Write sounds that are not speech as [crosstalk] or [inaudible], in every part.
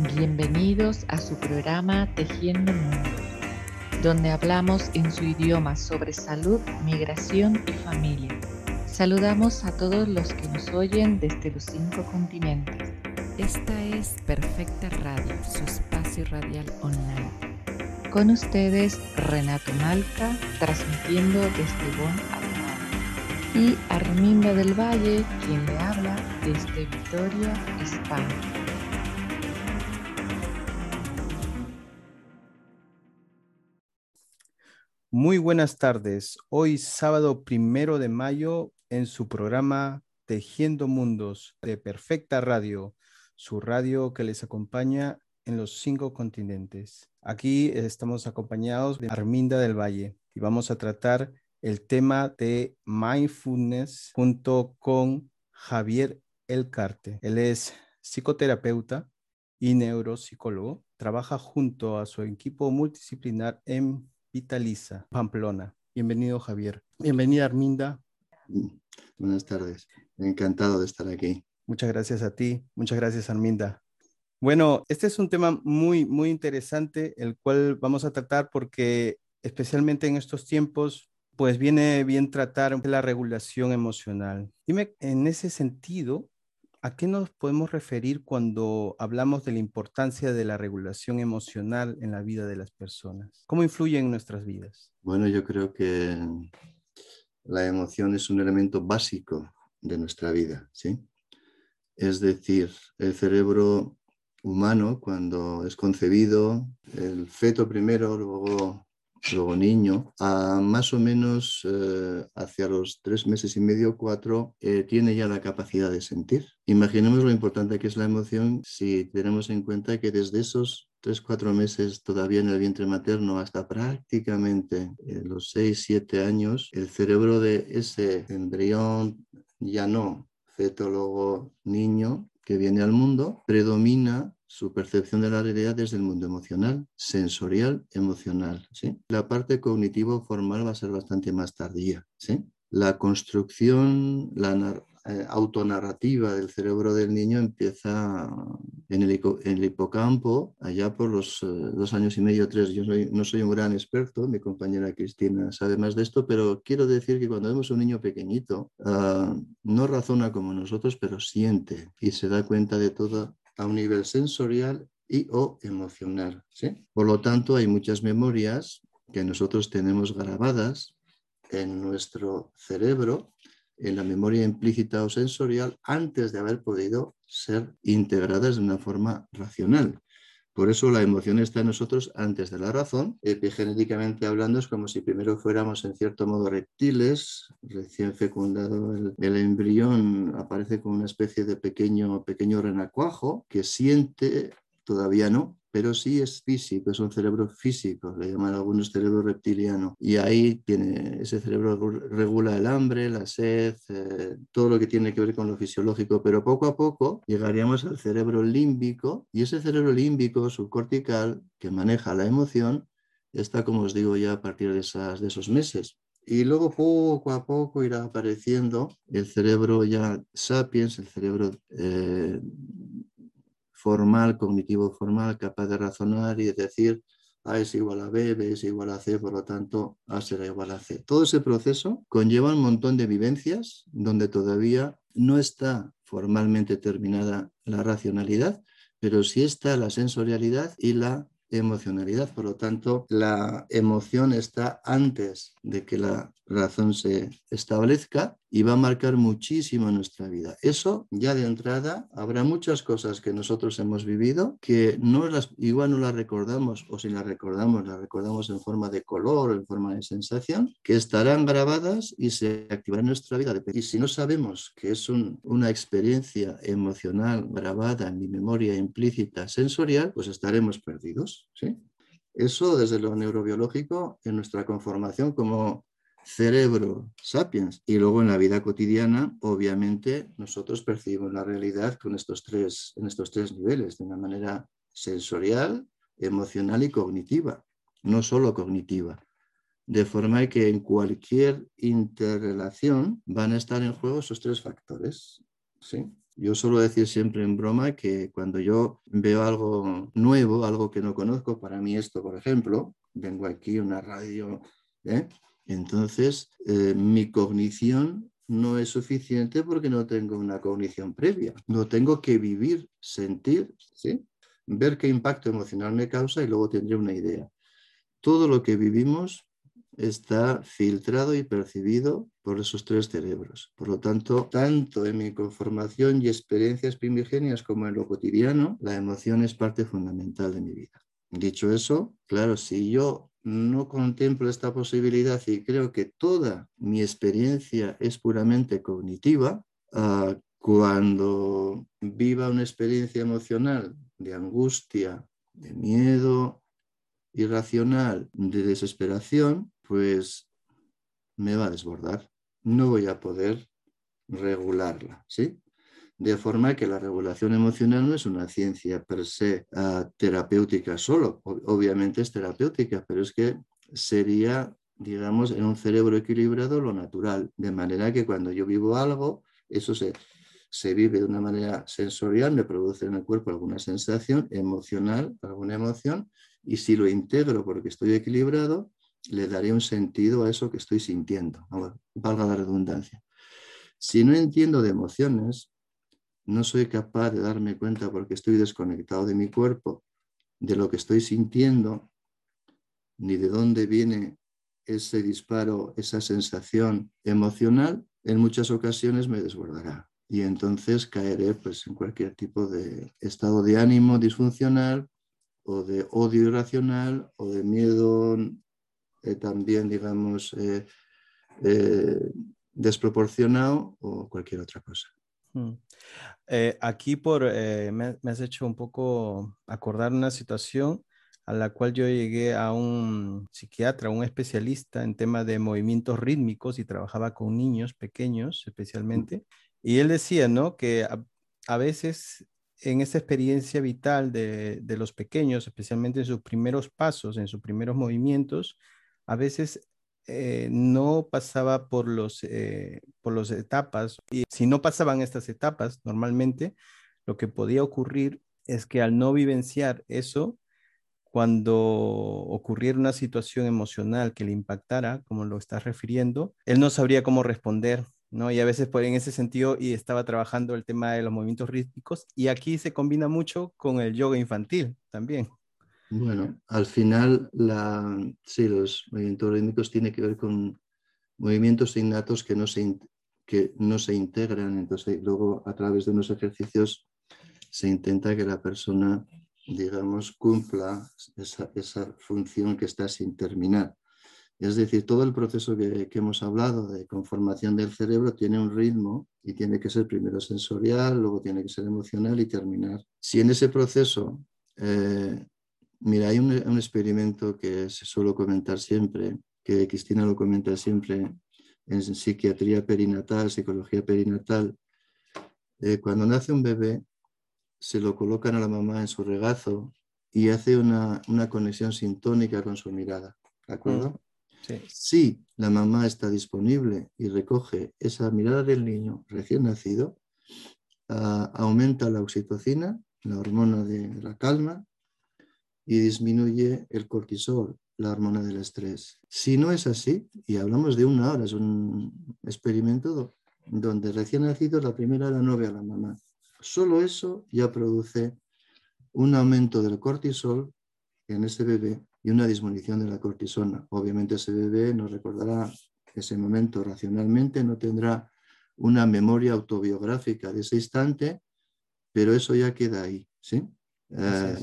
Bienvenidos a su programa Tejiendo Mundos, donde hablamos en su idioma sobre salud, migración y familia. Saludamos a todos los que nos oyen desde los cinco continentes. Esta es Perfecta Radio, su espacio radial online. Con ustedes, Renato Malca, transmitiendo desde Bonn, y Arminda del Valle, quien le habla desde Victoria, España. Muy buenas tardes. Hoy sábado primero de mayo en su programa Tejiendo Mundos de Perfecta Radio, su radio que les acompaña en los cinco continentes. Aquí estamos acompañados de Arminda del Valle y vamos a tratar el tema de mindfulness junto con Javier Elcarte. Él es psicoterapeuta y neuropsicólogo. Trabaja junto a su equipo multidisciplinar en Vitaliza, Pamplona. Bienvenido, Javier. Bienvenida, Arminda. Buenas tardes. Encantado de estar aquí. Muchas gracias a ti. Muchas gracias, Arminda. Bueno, este es un tema muy, muy interesante, el cual vamos a tratar porque especialmente en estos tiempos, pues viene bien tratar la regulación emocional. Dime, en ese sentido, ¿A qué nos podemos referir cuando hablamos de la importancia de la regulación emocional en la vida de las personas? ¿Cómo influye en nuestras vidas? Bueno, yo creo que la emoción es un elemento básico de nuestra vida, ¿sí? Es decir, el cerebro humano cuando es concebido, el feto primero, luego luego niño, a más o menos eh, hacia los tres meses y medio, cuatro, eh, tiene ya la capacidad de sentir. Imaginemos lo importante que es la emoción si tenemos en cuenta que desde esos tres, cuatro meses todavía en el vientre materno hasta prácticamente eh, los seis, siete años, el cerebro de ese embrión ya no fetólogo niño que viene al mundo predomina su percepción de la realidad desde el mundo emocional, sensorial, emocional. ¿sí? La parte cognitivo-formal va a ser bastante más tardía. ¿sí? La construcción, la eh, autonarrativa del cerebro del niño empieza en el, hipocampo, allá por los eh, dos años y medio, tres. Yo no soy un gran experto, mi compañera Cristina sabe más de esto, pero quiero decir que cuando vemos un niño pequeñito, ah, no razona como nosotros, pero siente y se da cuenta de todo a un nivel sensorial y o emocional. Por lo tanto, hay muchas memorias que nosotros tenemos grabadas en nuestro cerebro, en la memoria implícita o sensorial, antes de haber podido ser integradas de una forma racional. Por eso la emoción está en nosotros antes de la razón. Epigenéticamente hablando, es como si primero fuéramos en cierto modo reptiles, recién fecundado el, embrión aparece con una especie de pequeño, pequeño renacuajo que siente, todavía no, pero sí es físico, es un cerebro físico, le llaman algunos cerebro reptiliano. Y ahí tiene, ese cerebro regula el hambre, la sed, eh, todo lo que tiene que ver con lo fisiológico, pero poco a poco llegaríamos al cerebro límbico y ese cerebro límbico subcortical que maneja la emoción está, como os digo, ya a partir de, esas, de esos meses. Y luego poco a poco irá apareciendo el cerebro ya sapiens, el cerebro eh, formal, cognitivo formal, capaz de razonar y de decir A es igual a B, B es igual a C, por lo tanto A será igual a C. Todo ese proceso conlleva un montón de vivencias donde todavía no está formalmente terminada la racionalidad, pero sí está la sensorialidad y la emocionalidad. Por lo tanto, la emoción está antes de que la razón se establezca y va a marcar muchísimo nuestra vida. Eso ya de entrada habrá muchas cosas que nosotros hemos vivido que no las, igual no las recordamos o si las recordamos, las recordamos en forma de color en forma de sensación, que estarán grabadas y se activarán en nuestra vida. Y si no sabemos que es una experiencia emocional grabada en mi memoria implícita sensorial, pues estaremos perdidos. ¿sí? Eso desde lo neurobiológico en nuestra conformación como cerebro sapiens. Y luego en la vida cotidiana, obviamente, nosotros percibimos la realidad con estos tres, en estos tres niveles, de una manera sensorial, emocional y cognitiva, no solo cognitiva. De forma que en cualquier interrelación van a estar en juego esos tres factores. ¿sí? Yo suelo decir siempre en broma que cuando yo veo algo nuevo, algo que no conozco, para mí esto, por ejemplo, vengo aquí a una radio, ¿eh? Entonces eh, mi cognición no es suficiente porque no tengo una cognición previa. No tengo que vivir, sentir, ver qué impacto emocional me causa y luego tendré una idea. Todo lo que vivimos está filtrado y percibido por esos tres cerebros. Por lo tanto, tanto en mi conformación y experiencias primigenias como en lo cotidiano, la emoción es parte fundamental de mi vida. Dicho eso, claro, si yo no contemplo esta posibilidad y creo que toda mi experiencia es puramente cognitiva, ah, cuando viva una experiencia emocional de angustia, de miedo irracional, de desesperación, pues me va a desbordar. No voy a poder regularla, ¿sí? De forma que la regulación emocional no es una ciencia per se ah, terapéutica solo. obviamente es terapéutica, pero es que sería, digamos, en un cerebro equilibrado lo natural. De manera que cuando yo vivo algo, eso se, se vive de una manera sensorial, me produce en el cuerpo alguna sensación emocional, alguna emoción, y si lo integro porque estoy equilibrado, le daré un sentido a eso que estoy sintiendo, valga la redundancia. Si no entiendo de emociones, no soy capaz de darme cuenta porque estoy desconectado de mi cuerpo, de lo que estoy sintiendo, ni de dónde viene ese disparo, esa sensación emocional, en muchas ocasiones me desbordará. Y entonces caeré pues, en cualquier tipo de estado de ánimo disfuncional o de odio irracional o de miedo eh, también, digamos, eh, eh, desproporcionado o cualquier otra cosa. Eh, aquí por, eh, me, has hecho un poco acordar una situación a la cual yo llegué a un psiquiatra, un especialista en tema de movimientos rítmicos y trabajaba con niños pequeños especialmente. Y él decía, ¿no? Que a, veces en esa experiencia vital de, de, los pequeños, especialmente en sus primeros pasos, en sus primeros movimientos, a veces eh, no pasaba por los eh, por las etapas y si no pasaban estas etapas normalmente lo que podía ocurrir es que al no vivenciar eso cuando ocurriera una situación emocional que le impactara, como lo estás refiriendo, él no sabría cómo responder, ¿no? Y a veces por en ese sentido y estaba trabajando el tema de los movimientos rítmicos y aquí se combina mucho con el yoga infantil también. Bueno, al final, la, sí, los movimientos rítmicos tienen que ver con movimientos innatos que no se, que no se integran. Entonces, luego a través de unos ejercicios se intenta que la persona, digamos, cumpla esa, esa función que está sin terminar. Es decir, todo el proceso que, que, hemos hablado de conformación del cerebro tiene un ritmo y tiene que ser primero sensorial, luego tiene que ser emocional y terminar. Si en ese proceso eh, Mira, hay un, experimento que se suelo comentar siempre, que Cristina lo comenta siempre en psiquiatría perinatal, psicología perinatal. Eh, cuando nace un bebé, se lo colocan a la mamá en su regazo y hace una, conexión sintónica con su mirada. ¿De acuerdo? Mm, si la mamá está disponible y recoge esa mirada del niño recién nacido, aumenta la oxitocina, la hormona de la calma, y disminuye el cortisol, la hormona del estrés. Si no es así, y hablamos de una hora, es un experimento donde recién nacido la primera hora no ve a la mamá. Solo eso ya produce un aumento del cortisol en ese bebé y una disminución de la cortisona. Obviamente ese bebé no recordará ese momento racionalmente, no tendrá una memoria autobiográfica de ese instante, pero eso ya queda ahí, ¿sí? Eh,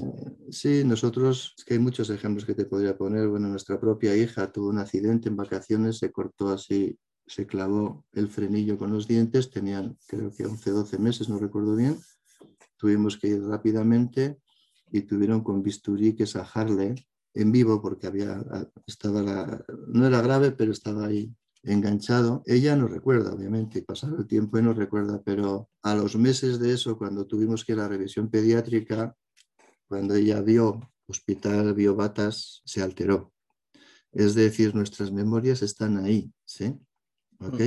sí, nosotros, es que hay muchos ejemplos que te podría poner. Bueno, nuestra propia hija tuvo un accidente en vacaciones, se cortó así, se clavó el frenillo con los dientes, tenían creo que 11, 12 meses, no recuerdo bien. Tuvimos que ir rápidamente y tuvieron con bisturí que sajarle en vivo porque había, estaba no era grave, pero estaba ahí enganchado. Ella no recuerda, obviamente, pasado el tiempo y no recuerda, pero a los meses de eso, cuando tuvimos que ir a la revisión pediátrica, cuando ella vio hospital, vio batas, se alteró. Es decir, nuestras memorias están ahí, ¿sí? ¿Ok?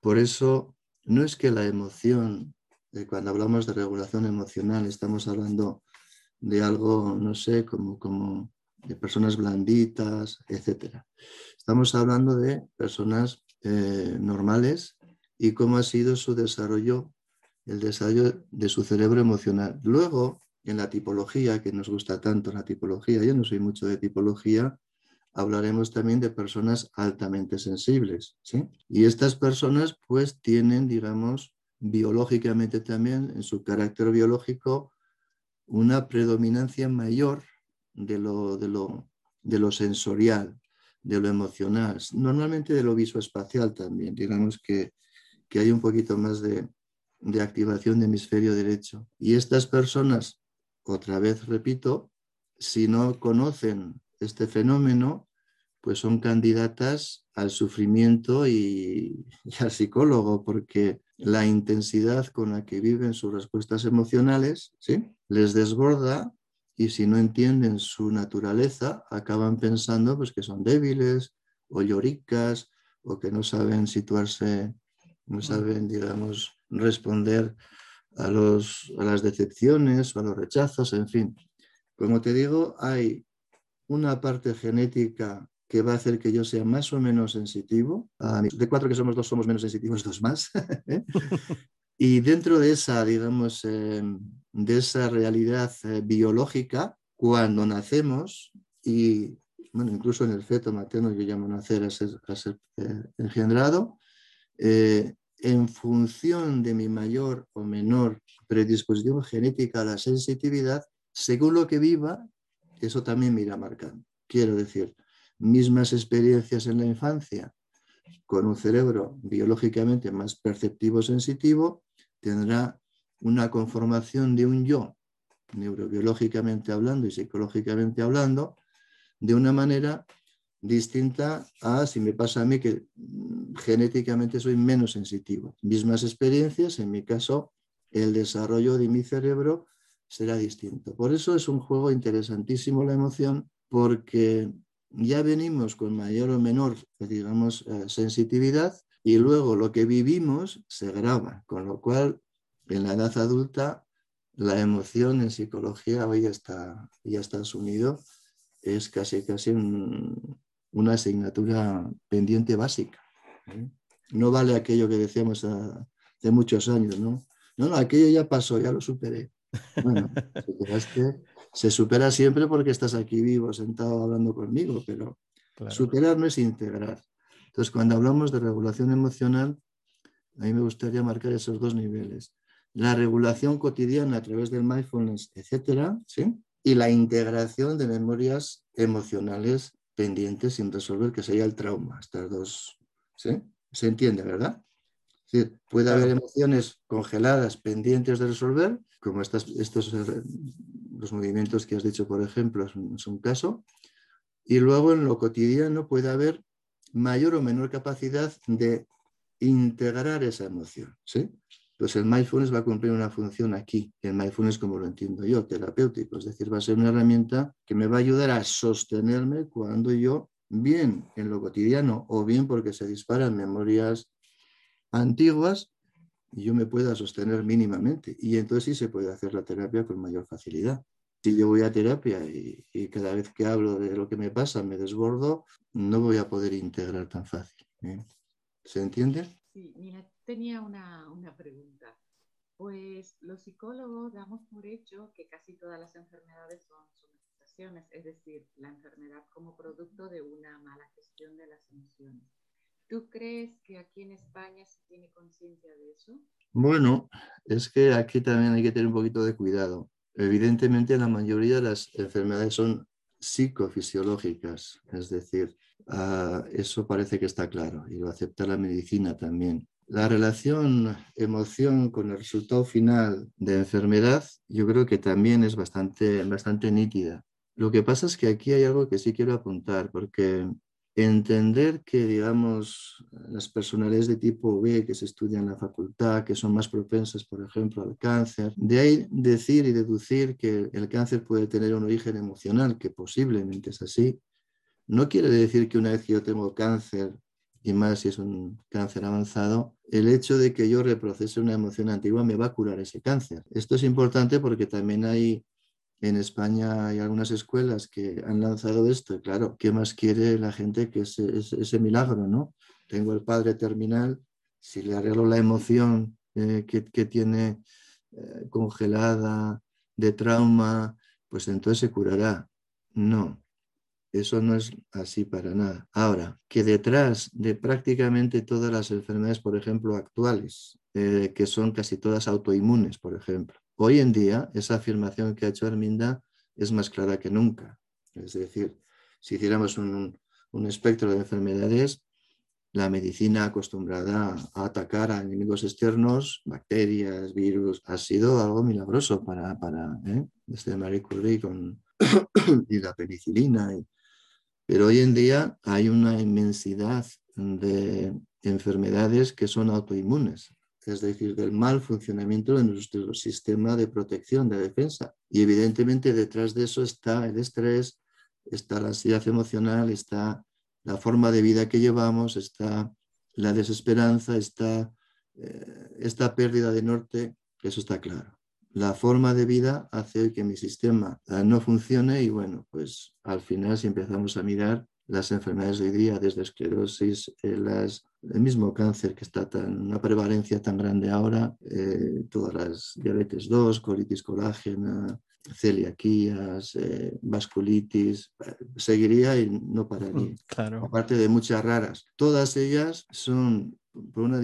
Por eso no es que la emoción Eh, cuando hablamos de regulación emocional, estamos hablando de algo, no sé, como, como de personas blanditas, etc. Estamos hablando de personas eh, normales y cómo ha sido su desarrollo, el desarrollo de su cerebro emocional. Luego, en la tipología, que nos gusta tanto la tipología, yo no soy mucho de tipología, hablaremos también de personas altamente sensibles. ¿sí? Y estas personas pues tienen, digamos, biológicamente también, en su carácter biológico, una predominancia mayor de lo, de lo, de lo sensorial, de lo emocional, normalmente de lo visoespacial también. Digamos que, que hay un poquito más de, de activación de hemisferio derecho. Y estas personas, otra vez repito, si no conocen este fenómeno, pues son candidatas al sufrimiento y, al psicólogo, porque la intensidad con la que viven sus respuestas emocionales ¿sí? les desborda y si no entienden su naturaleza, acaban pensando pues, que son débiles o lloricas o que no saben situarse, no saben, digamos, responder a, los, a las decepciones o a los rechazos, en fin. Como te digo, hay una parte genética que va a hacer que yo sea más o menos sensitivo. De cuatro que somos dos, somos menos sensitivos, dos más. [laughs] ¿eh? [laughs] y dentro de esa, digamos, eh, de esa realidad eh, biológica, cuando nacemos, y bueno, incluso en el feto materno yo llamo nacer a ser, a ser engendrado, en función de mi mayor o menor predisposición genética a la sensitividad, según lo que viva, eso también me irá marcando. Quiero decir, mismas experiencias en la infancia, con un cerebro biológicamente más perceptivo sensitivo, tendrá una conformación de un yo, neurobiológicamente hablando y psicológicamente hablando, de una manera distinta a si me pasa a mí que mm, genéticamente soy menos sensitivo. Mismas experiencias, en mi caso, el desarrollo de mi cerebro será distinto. Por eso es un juego interesantísimo la emoción, porque ya venimos con mayor o menor, digamos, eh, sensitividad y luego lo que vivimos se graba, con lo cual en la edad adulta la emoción en psicología hoy ya está, ya está asumido, es casi, casi una asignatura pendiente básica. ¿eh? No vale aquello que decíamos hace muchos años, ¿no? No, no, aquello ya pasó, ya lo superé. Bueno, [laughs] se supera siempre porque estás aquí vivo, sentado hablando conmigo, pero superar no es integrar. Entonces, cuando hablamos de regulación emocional, a mí me gustaría marcar esos dos niveles. La regulación cotidiana a través del mindfulness, etcétera, ¿sí? y la integración de memorias emocionales pendientes sin resolver, que sería el trauma. Estas dos, ¿sí? Se entiende, ¿verdad? puede haber emociones congeladas pendientes de resolver, como estas, estos los movimientos que has dicho, por ejemplo, es un, caso. Y luego en lo cotidiano puede haber mayor o menor capacidad de integrar esa emoción. ¿sí? Pues el mindfulness va a cumplir una función aquí, el mindfulness como lo entiendo yo, terapéutico, es decir, va a ser una herramienta que me va a ayudar a sostenerme cuando yo, bien en lo cotidiano o bien porque se disparan memorias antiguas, yo me pueda sostener mínimamente. Y entonces sí se puede hacer la terapia con mayor facilidad. Si yo voy a terapia y, cada vez que hablo de lo que me pasa me desbordo, no voy a poder integrar tan fácil. ¿eh? ¿Se entiende? Sí, mira, tenía una, una pregunta. Pues los psicólogos damos por hecho que casi todas las enfermedades son somatizaciones, es decir, la enfermedad como producto de una mala gestión de las emociones. ¿Tú crees que aquí en España se tiene conciencia de eso? Bueno, es que aquí también hay que tener un poquito de cuidado. Evidentemente la mayoría de las enfermedades son psicofisiológicas, es decir, ah, eso parece que está claro y lo acepta la medicina también. La relación emoción con el resultado final de enfermedad yo creo que también es bastante, bastante nítida. Lo que pasa es que aquí hay algo que sí quiero apuntar, porque entender que, digamos, las personalidades de tipo B que se estudian en la facultad, que son más propensas, por ejemplo, al cáncer, de ahí decir y deducir que el cáncer puede tener un origen emocional, que posiblemente es así, no quiere decir que una vez que yo tengo cáncer y más si es un cáncer avanzado, el hecho de que yo reprocese una emoción antigua me va a curar ese cáncer. Esto es importante porque también hay en España hay algunas escuelas que han lanzado esto. Claro, ¿qué más quiere la gente que ese, ese, milagro, no? Tengo el padre terminal, si le arreglo la emoción eh, que, que, tiene eh, congelada, de trauma, pues entonces se curará. No, eso no es así para nada. Ahora, que detrás de prácticamente todas las enfermedades, por ejemplo, actuales, eh, que son casi todas autoinmunes, por ejemplo, hoy en día esa afirmación que ha hecho Arminda es más clara que nunca. Es decir, si hiciéramos un, un espectro de enfermedades, la medicina acostumbrada a atacar a enemigos externos, bacterias, virus, ha sido algo milagroso para, para ¿eh? desde Marie Curie con, [coughs] y la penicilina pero hoy en día hay una inmensidad de enfermedades que son autoinmunes, es decir, del mal funcionamiento de nuestro sistema de protección, de defensa. Y evidentemente detrás de eso está el estrés, está la ansiedad emocional, está la forma de vida que llevamos, está la desesperanza, está eh, esta pérdida de norte, eso está claro la forma de vida hace que mi sistema eh, no funcione y bueno, pues al final si empezamos a mirar las enfermedades de hoy día, desde esclerosis, eh, el mismo cáncer que está en una prevalencia tan grande ahora, eh, todas las diabetes 2, colitis colágena, celiaquías, vasculitis, seguiría y no pararía. Claro. Aparte de muchas raras. Todas ellas son por una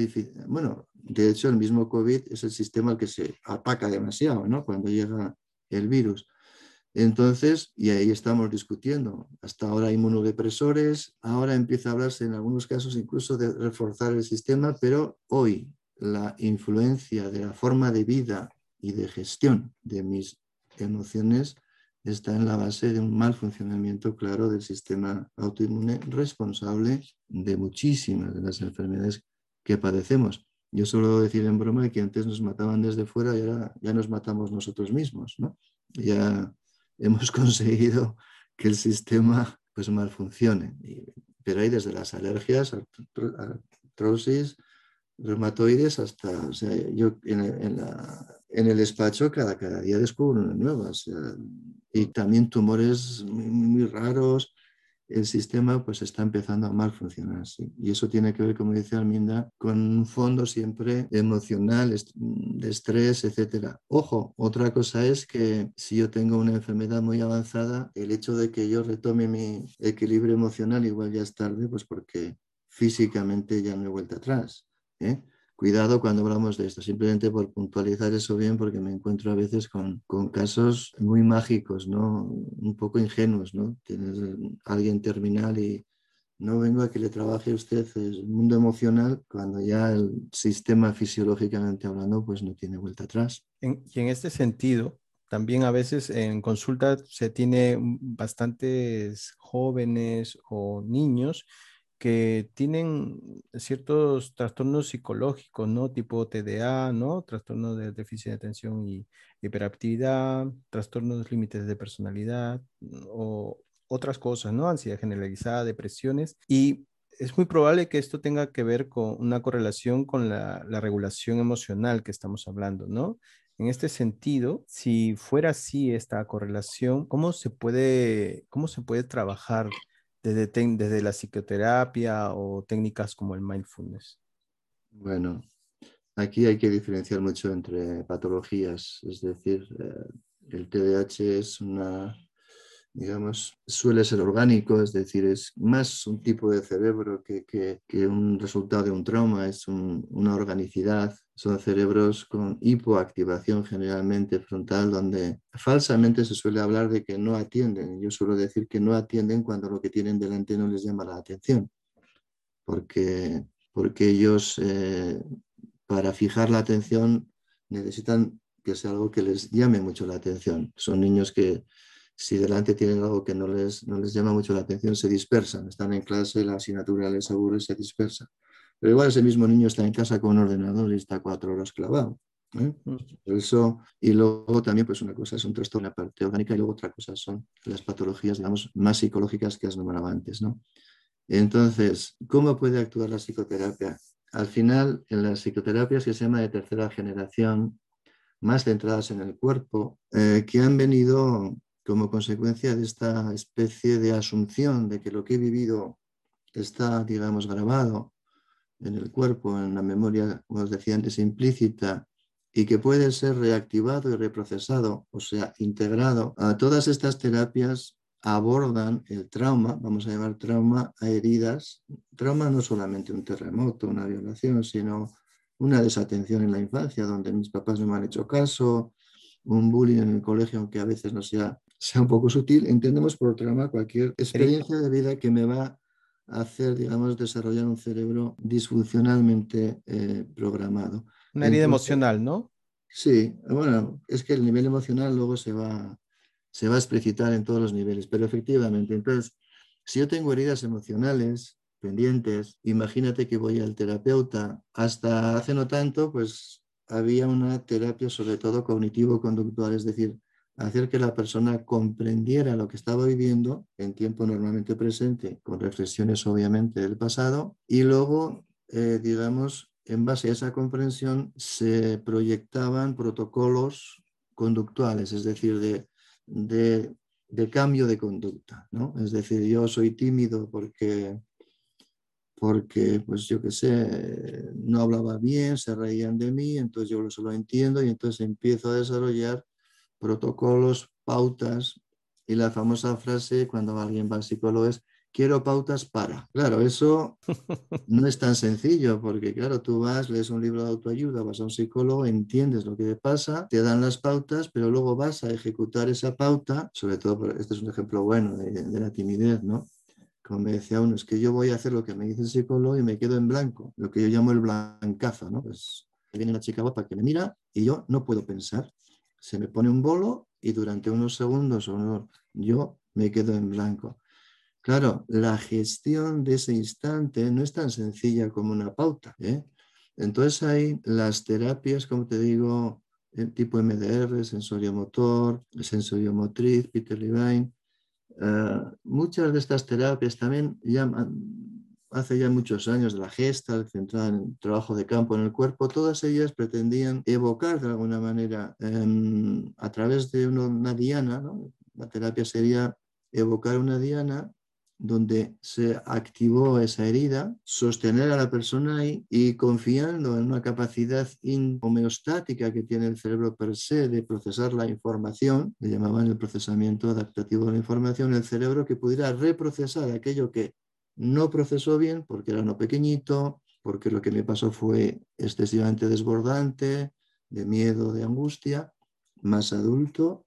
bueno, de hecho el mismo COVID es el sistema al que se ataca demasiado, ¿no? Cuando llega el virus. Entonces, y ahí estamos discutiendo, hasta ahora inmunodepresores, ahora empieza a hablarse en algunos casos incluso de reforzar el sistema, pero hoy la influencia de la forma de vida y de gestión de mis emociones está en la base de un mal funcionamiento claro del sistema autoinmune responsable de muchísimas de las enfermedades que padecemos. Yo suelo decir en broma que antes nos mataban desde fuera y ahora ya nos matamos nosotros mismos, ¿no? Ya hemos [laughs] conseguido que el sistema pues mal funcione. Pero hay desde las alergias, artrosis, reumatoides, hasta, o sea, yo en, el despacho cada, cada día descubro una nueva, y también tumores muy raros, el sistema pues está empezando a mal funcionar. Y eso tiene que ver, como dice Alminda, con un fondo siempre emocional, de estrés, etc. Ojo, otra cosa es que si yo tengo una enfermedad muy avanzada, el hecho de que yo retome mi equilibrio emocional igual ya es tarde, pues porque físicamente ya no he vuelto atrás. ¿eh? Cuidado cuando hablamos de esto, simplemente por puntualizar eso bien, porque me encuentro a veces con, con casos muy mágicos, ¿no? un poco ingenuos. ¿no? Tienes alguien terminal y no vengo a que le trabaje usted el mundo emocional cuando ya el sistema fisiológicamente hablando pues no tiene vuelta atrás. y en este sentido, también a veces en consulta se tiene bastantes jóvenes o niños que tienen ciertos trastornos psicológicos, ¿no? Tipo TDA, ¿no? Trastorno de déficit de atención y hiperactividad, trastornos límites de personalidad o otras cosas, ¿no? Ansiedad generalizada, depresiones. Y es muy probable que esto tenga que ver con una correlación con la, la regulación emocional que estamos hablando, ¿no? En este sentido, si fuera así esta correlación, ¿cómo se puede, cómo se puede trabajar desde, la psicoterapia o técnicas como el mindfulness? Bueno, aquí hay que diferenciar mucho entre patologías, es decir, eh, el TDAH es una digamos, suele ser orgánico, es decir, es más un tipo de cerebro que, un resultado de un trauma, es una organicidad. Son cerebros con hipoactivación generalmente frontal, donde falsamente se suele hablar de que no atienden. Yo suelo decir que no atienden cuando lo que tienen delante no les llama la atención, porque, porque ellos eh, para fijar la atención necesitan que sea algo que les llame mucho la atención. Son niños que si delante tienen algo que no les, no les llama mucho la atención, se dispersan. Están en clase, la asignatura les aburre, se dispersa. Pero igual ese mismo niño está en casa con un ordenador y está cuatro horas clavado. ¿eh? Eso, y luego también, pues una cosa es un trastorno en la parte orgánica y luego otra cosa son las patologías, digamos, más psicológicas que has nombrado antes, ¿no? Entonces, ¿cómo puede actuar la psicoterapia? Al final, en las psicoterapias que se llama de tercera generación, más centradas en el cuerpo, eh, que han venido como consecuencia de esta especie de asunción de que lo que he vivido está, digamos, grabado en el cuerpo, en la memoria, como os decía antes, implícita, y que puede ser reactivado y reprocesado, o sea, integrado. A todas estas terapias abordan el trauma, vamos a llamar trauma a heridas. Trauma no solamente un terremoto, una violación, sino una desatención en la infancia, donde mis papás no me han hecho caso, un bullying en el colegio, aunque a veces no sea, sea un poco sutil. Entendemos por trauma cualquier experiencia de vida que me va hacer, digamos, desarrollar un cerebro disfuncionalmente eh, programado. Una herida emocional, ¿no? Sí, bueno, es que el nivel emocional luego se va, se va a explicitar en todos los niveles, pero efectivamente, entonces, si yo tengo heridas emocionales pendientes, imagínate que voy al terapeuta. Hasta hace no tanto, pues había una terapia sobre todo cognitivo-conductual, es decir, hacer que la persona comprendiera lo que estaba viviendo en tiempo normalmente presente, con reflexiones obviamente del pasado, y luego, eh, digamos, en base a esa comprensión se proyectaban protocolos conductuales, es decir, de, de, cambio de conducta. ¿no? Es decir, yo soy tímido porque, porque pues yo qué sé, no hablaba bien, se reían de mí, entonces yo eso lo entiendo y entonces empiezo a desarrollar protocolos, pautas y la famosa frase cuando alguien va al psicólogo es quiero pautas para. Claro, eso [laughs] no es tan sencillo porque, claro, tú vas, lees un libro de autoayuda, vas a un psicólogo, entiendes lo que te pasa, te dan las pautas, pero luego vas a ejecutar esa pauta, sobre todo, este es un ejemplo bueno de, la timidez, ¿no? Como me decía uno, es que yo voy a hacer lo que me dice el psicólogo y me quedo en blanco, lo que yo llamo el blancazo, ¿no? Pues viene una chica guapa que me mira y yo no puedo pensar. Se me pone un bolo y durante unos segundos o yo me quedo en blanco. Claro, la gestión de ese instante no es tan sencilla como una pauta. ¿eh? Entonces hay las terapias, como te digo, el tipo MDR, sensorio-motor, sensorio-motriz, Peter Levine. Eh, muchas de estas terapias también hace ya muchos años de la gesta, centrada en el trabajo de campo en el cuerpo, todas ellas pretendían evocar de alguna manera em, a través de una, diana, la terapia sería evocar una diana donde se activó esa herida, sostener a la persona ahí y confiando en una capacidad homeostática que tiene el cerebro per se de procesar la información, le llamaban el procesamiento adaptativo de la información, el cerebro que pudiera reprocesar aquello que no procesó bien porque era no pequeñito, porque lo que le pasó fue excesivamente desbordante, de miedo, de angustia, más adulto,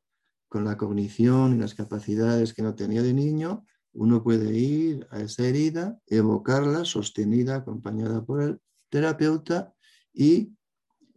con la cognición y las capacidades que no tenía de niño, uno puede ir a esa herida, evocarla sostenida, acompañada por el terapeuta y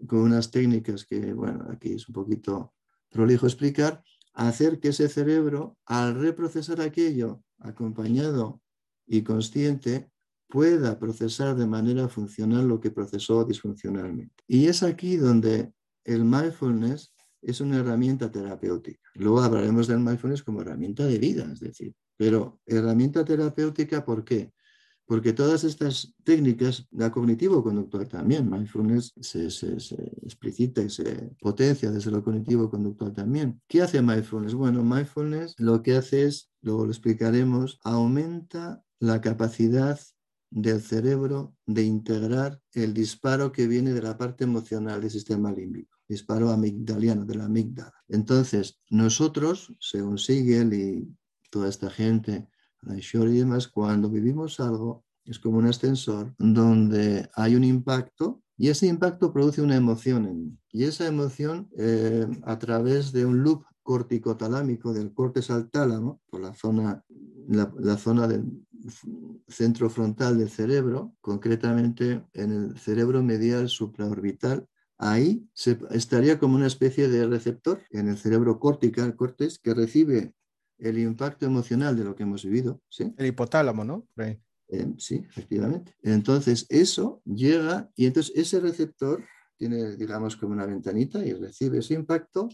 con unas técnicas que, bueno, aquí es un poquito prolijo explicar, hacer que ese cerebro, al reprocesar aquello acompañado y consciente, pueda procesar de manera funcional lo que procesó disfuncionalmente. Y es aquí donde el mindfulness es una herramienta terapéutica. Luego hablaremos del mindfulness como herramienta de vida, es decir, pero herramienta terapéutica, ¿por qué? Porque todas estas técnicas, la cognitivo-conductual también, mindfulness se, se, se, y se potencia desde lo cognitivo-conductual también. ¿Qué hace mindfulness? Bueno, mindfulness lo que hace es, luego lo explicaremos, aumenta la capacidad del cerebro de integrar el disparo que viene de la parte emocional del sistema límbico, disparo amigdaliano, de la amígdala. Entonces, nosotros, según Siegel y toda esta gente, y demás, cuando vivimos algo, es como un ascensor donde hay un impacto y ese impacto produce una emoción en mí. Y esa emoción, eh, a través de un loop corticotalámico del corte al tálamo, por la zona, la, zona centro frontal del cerebro, concretamente en el cerebro medial supraorbital, ahí se, estaría como una especie de receptor en el cerebro cortical, cortes, que recibe el impacto emocional de lo que hemos vivido. ¿sí? El hipotálamo, ¿no? Eh, sí, efectivamente. Entonces, eso llega y entonces ese receptor tiene, digamos, como una ventanita y recibe ese impacto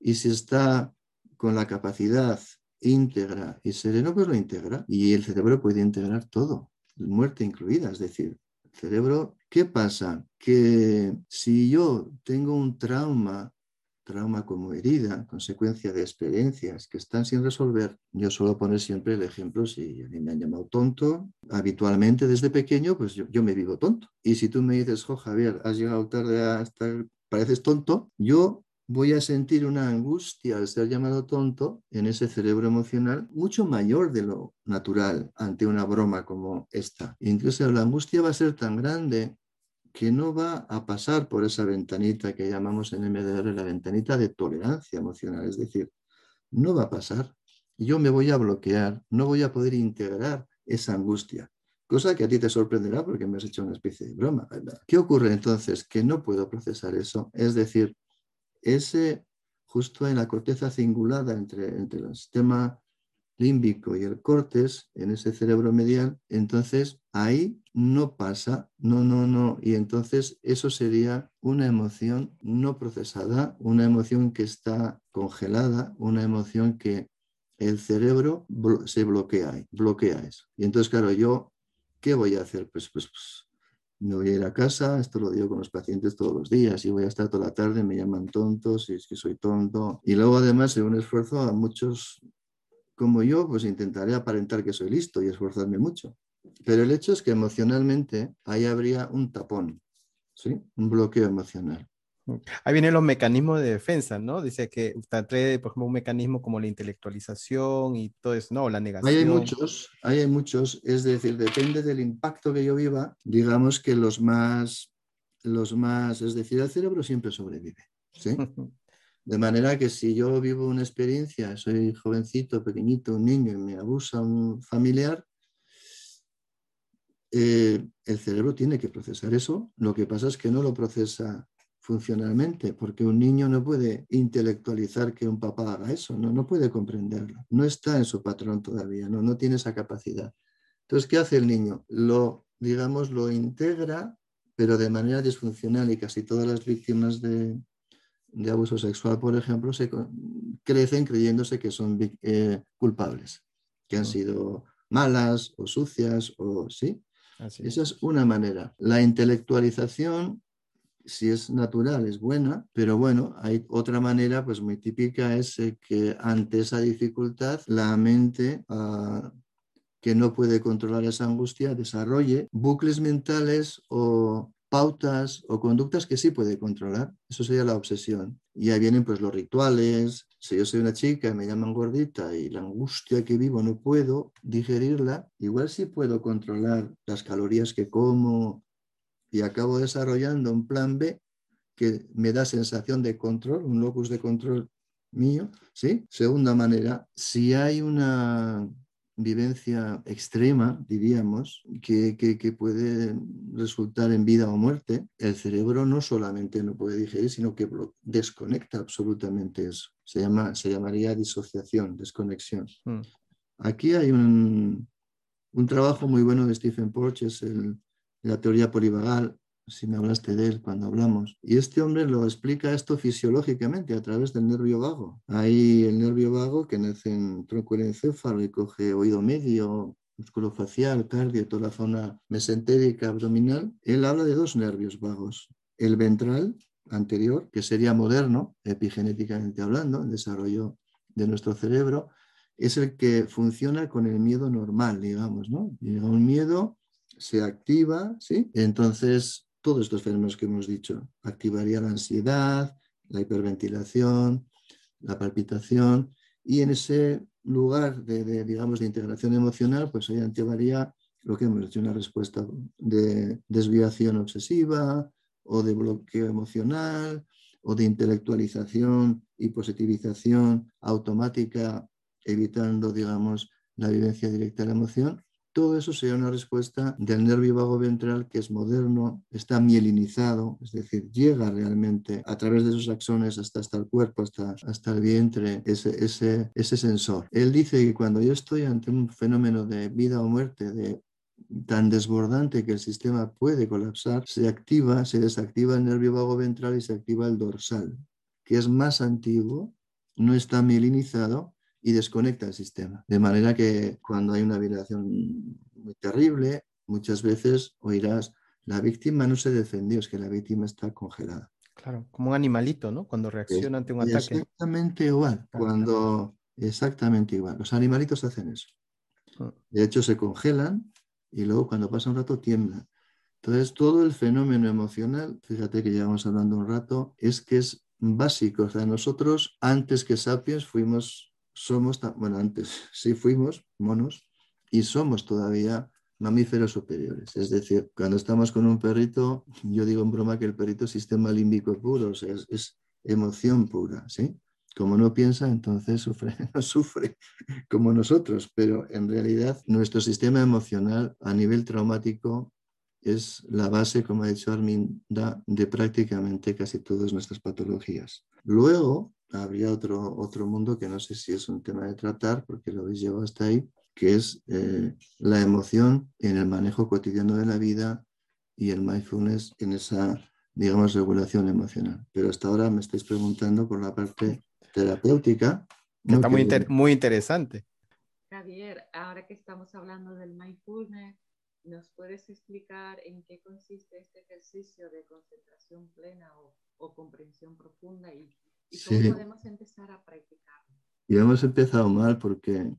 y si está con la capacidad íntegra y sereno, pues lo integra. Y el cerebro puede integrar todo, muerte incluida. Es decir, el cerebro, ¿qué pasa? Que si yo tengo un trauma trauma como herida, consecuencia de experiencias que están sin resolver, yo suelo poner siempre el ejemplo, si a mí me han llamado tonto, habitualmente desde pequeño, pues yo, me vivo tonto. Y si tú me dices, jo, Javier, has llegado tarde hasta, pareces tonto, yo voy a sentir una angustia al ser llamado tonto en ese cerebro emocional mucho mayor de lo natural ante una broma como esta. Incluso la angustia va a ser tan grande que no va a pasar por esa ventanita que llamamos en MDR la ventanita de tolerancia emocional. Es decir, no va a pasar. Yo me voy a bloquear, no voy a poder integrar esa angustia. Cosa que a ti te sorprenderá porque me has hecho una especie de broma. ¿Qué ocurre entonces? Que no puedo procesar eso. Es decir, ese justo en la corteza cingulada entre, entre el sistema límbico y el cortes, en ese cerebro medial, entonces ahí no pasa, no, no, no. Y entonces eso sería una emoción no procesada, una emoción que está congelada, una emoción que el cerebro se bloquea, bloquea eso. Y entonces, claro, yo, ¿qué voy a hacer? Pues, pues, pues me voy a ir a casa, esto lo digo con los pacientes todos los días, y voy a estar toda la tarde, me llaman tontos, y es que soy tonto. Y luego además, en un esfuerzo, a muchos como yo, pues intentaré aparentar que soy listo y esforzarme mucho. Pero el hecho es que emocionalmente ahí habría un tapón, ¿sí? Un bloqueo emocional. Ahí vienen los mecanismos de defensa, ¿no? Dice que usted trae, por ejemplo, un mecanismo como la intelectualización y todo eso, ¿no? La negación. Ahí hay muchos, ahí hay muchos. Es decir, depende del impacto que yo viva, digamos que los más, los más, es decir, el cerebro siempre sobrevive, ¿sí? De manera que si yo vivo una experiencia, soy jovencito, pequeñito, un niño y me abusa un familiar, eh, el cerebro tiene que procesar eso. Lo que pasa es que no lo procesa funcionalmente, porque un niño no puede intelectualizar que un papá haga eso, no, no puede comprenderlo, no está en su patrón todavía, no, no tiene esa capacidad. Entonces, ¿qué hace el niño? Lo, digamos, lo integra, pero de manera disfuncional y casi todas las víctimas de, de abuso sexual, por ejemplo, se crecen creyéndose que son eh, culpables, que han ah. sido malas o sucias o sí. Esa es una manera. La intelectualización, si es natural, es buena, pero bueno, hay otra manera, pues muy típica, es eh, que ante esa dificultad la mente ah, que no puede controlar esa angustia desarrolle bucles mentales o pautas o conductas que sí puede controlar. Eso sería la obsesión. Y ahí vienen pues los rituales. Si yo soy una chica y me llaman gordita y la angustia que vivo no puedo digerirla, igual sí puedo controlar las calorías que como y acabo desarrollando un plan B que me da sensación de control, un locus de control mío, ¿sí? Segunda manera, si hay una vivencia extrema, diríamos, que, puede resultar en vida o muerte, el cerebro no solamente no puede digerir, sino que desconecta absolutamente eso. Se, llama, se llamaría disociación, desconexión. Hmm. Aquí hay un, un, trabajo muy bueno de Stephen Porges, el, la teoría polivagal, si me hablaste de él cuando hablamos. Y este hombre lo explica esto fisiológicamente a través del nervio vago. Hay el nervio vago que nace en tronco encéfalo y coge oído medio, músculo facial, cardio, toda la zona mesentérica abdominal. Él habla de dos nervios vagos. El ventral anterior, que sería moderno, epigenéticamente hablando, el desarrollo de nuestro cerebro, es el que funciona con el miedo normal, digamos, ¿no? Llega un miedo, se activa, ¿sí? Entonces todos estos fenómenos que hemos dicho. Activaría la ansiedad, la hiperventilación, la palpitación y en ese lugar de, digamos, de integración emocional, pues ahí activaría lo que hemos dicho, una respuesta de desviación obsesiva o de bloqueo emocional o de intelectualización y positivización automática, evitando, digamos, la vivencia directa de la emoción. Todo eso sería una respuesta del nervio vago ventral que es moderno, está mielinizado, es decir, llega realmente a través de sus axones hasta, el cuerpo, hasta, el vientre, ese, ese, ese sensor. Él dice que cuando yo estoy ante un fenómeno de vida o muerte, de tan desbordante que el sistema puede colapsar, se activa, se desactiva el nervio vago ventral y se activa el dorsal, que es más antiguo, no está mielinizado y desconecta el sistema. De manera que cuando hay una violación muy terrible, muchas veces oirás, la víctima no se defendió, es que la víctima está congelada. Claro, como un animalito, ¿no? Cuando reacciona ante un ataque. Exactamente igual, cuando exactamente igual. Los animalitos hacen eso. Ah. De hecho, se congelan y luego cuando pasa un rato tiemblan. Entonces, todo el fenómeno emocional, fíjate que llevamos hablando un rato, es que es básico. O sea, nosotros antes que sapiens fuimos, somos, bueno, antes sí fuimos monos y somos todavía mamíferos superiores. Es decir, cuando estamos con un perrito, yo digo en broma que el perrito es sistema límbico puro, es, es emoción pura, ¿sí? Como no piensa, entonces sufre, [laughs] no sufre como nosotros, pero en realidad nuestro sistema emocional a nivel traumático es la base, como ha dicho Arminda, de prácticamente casi todas nuestras patologías. Luego habría otro, otro mundo que no sé si es un tema de tratar, porque lo habéis llevado hasta ahí, que es eh, la emoción en el manejo cotidiano de la vida y el mindfulness en esa, digamos, regulación emocional. Pero hasta ahora me estáis preguntando por la parte terapéutica. está muy, muy interesante. Javier, ahora que estamos hablando del mindfulness, ¿nos puedes explicar en qué consiste este ejercicio de concentración plena o, comprensión profunda y, cómo podemos empezar a practicarlo? Y hemos empezado mal porque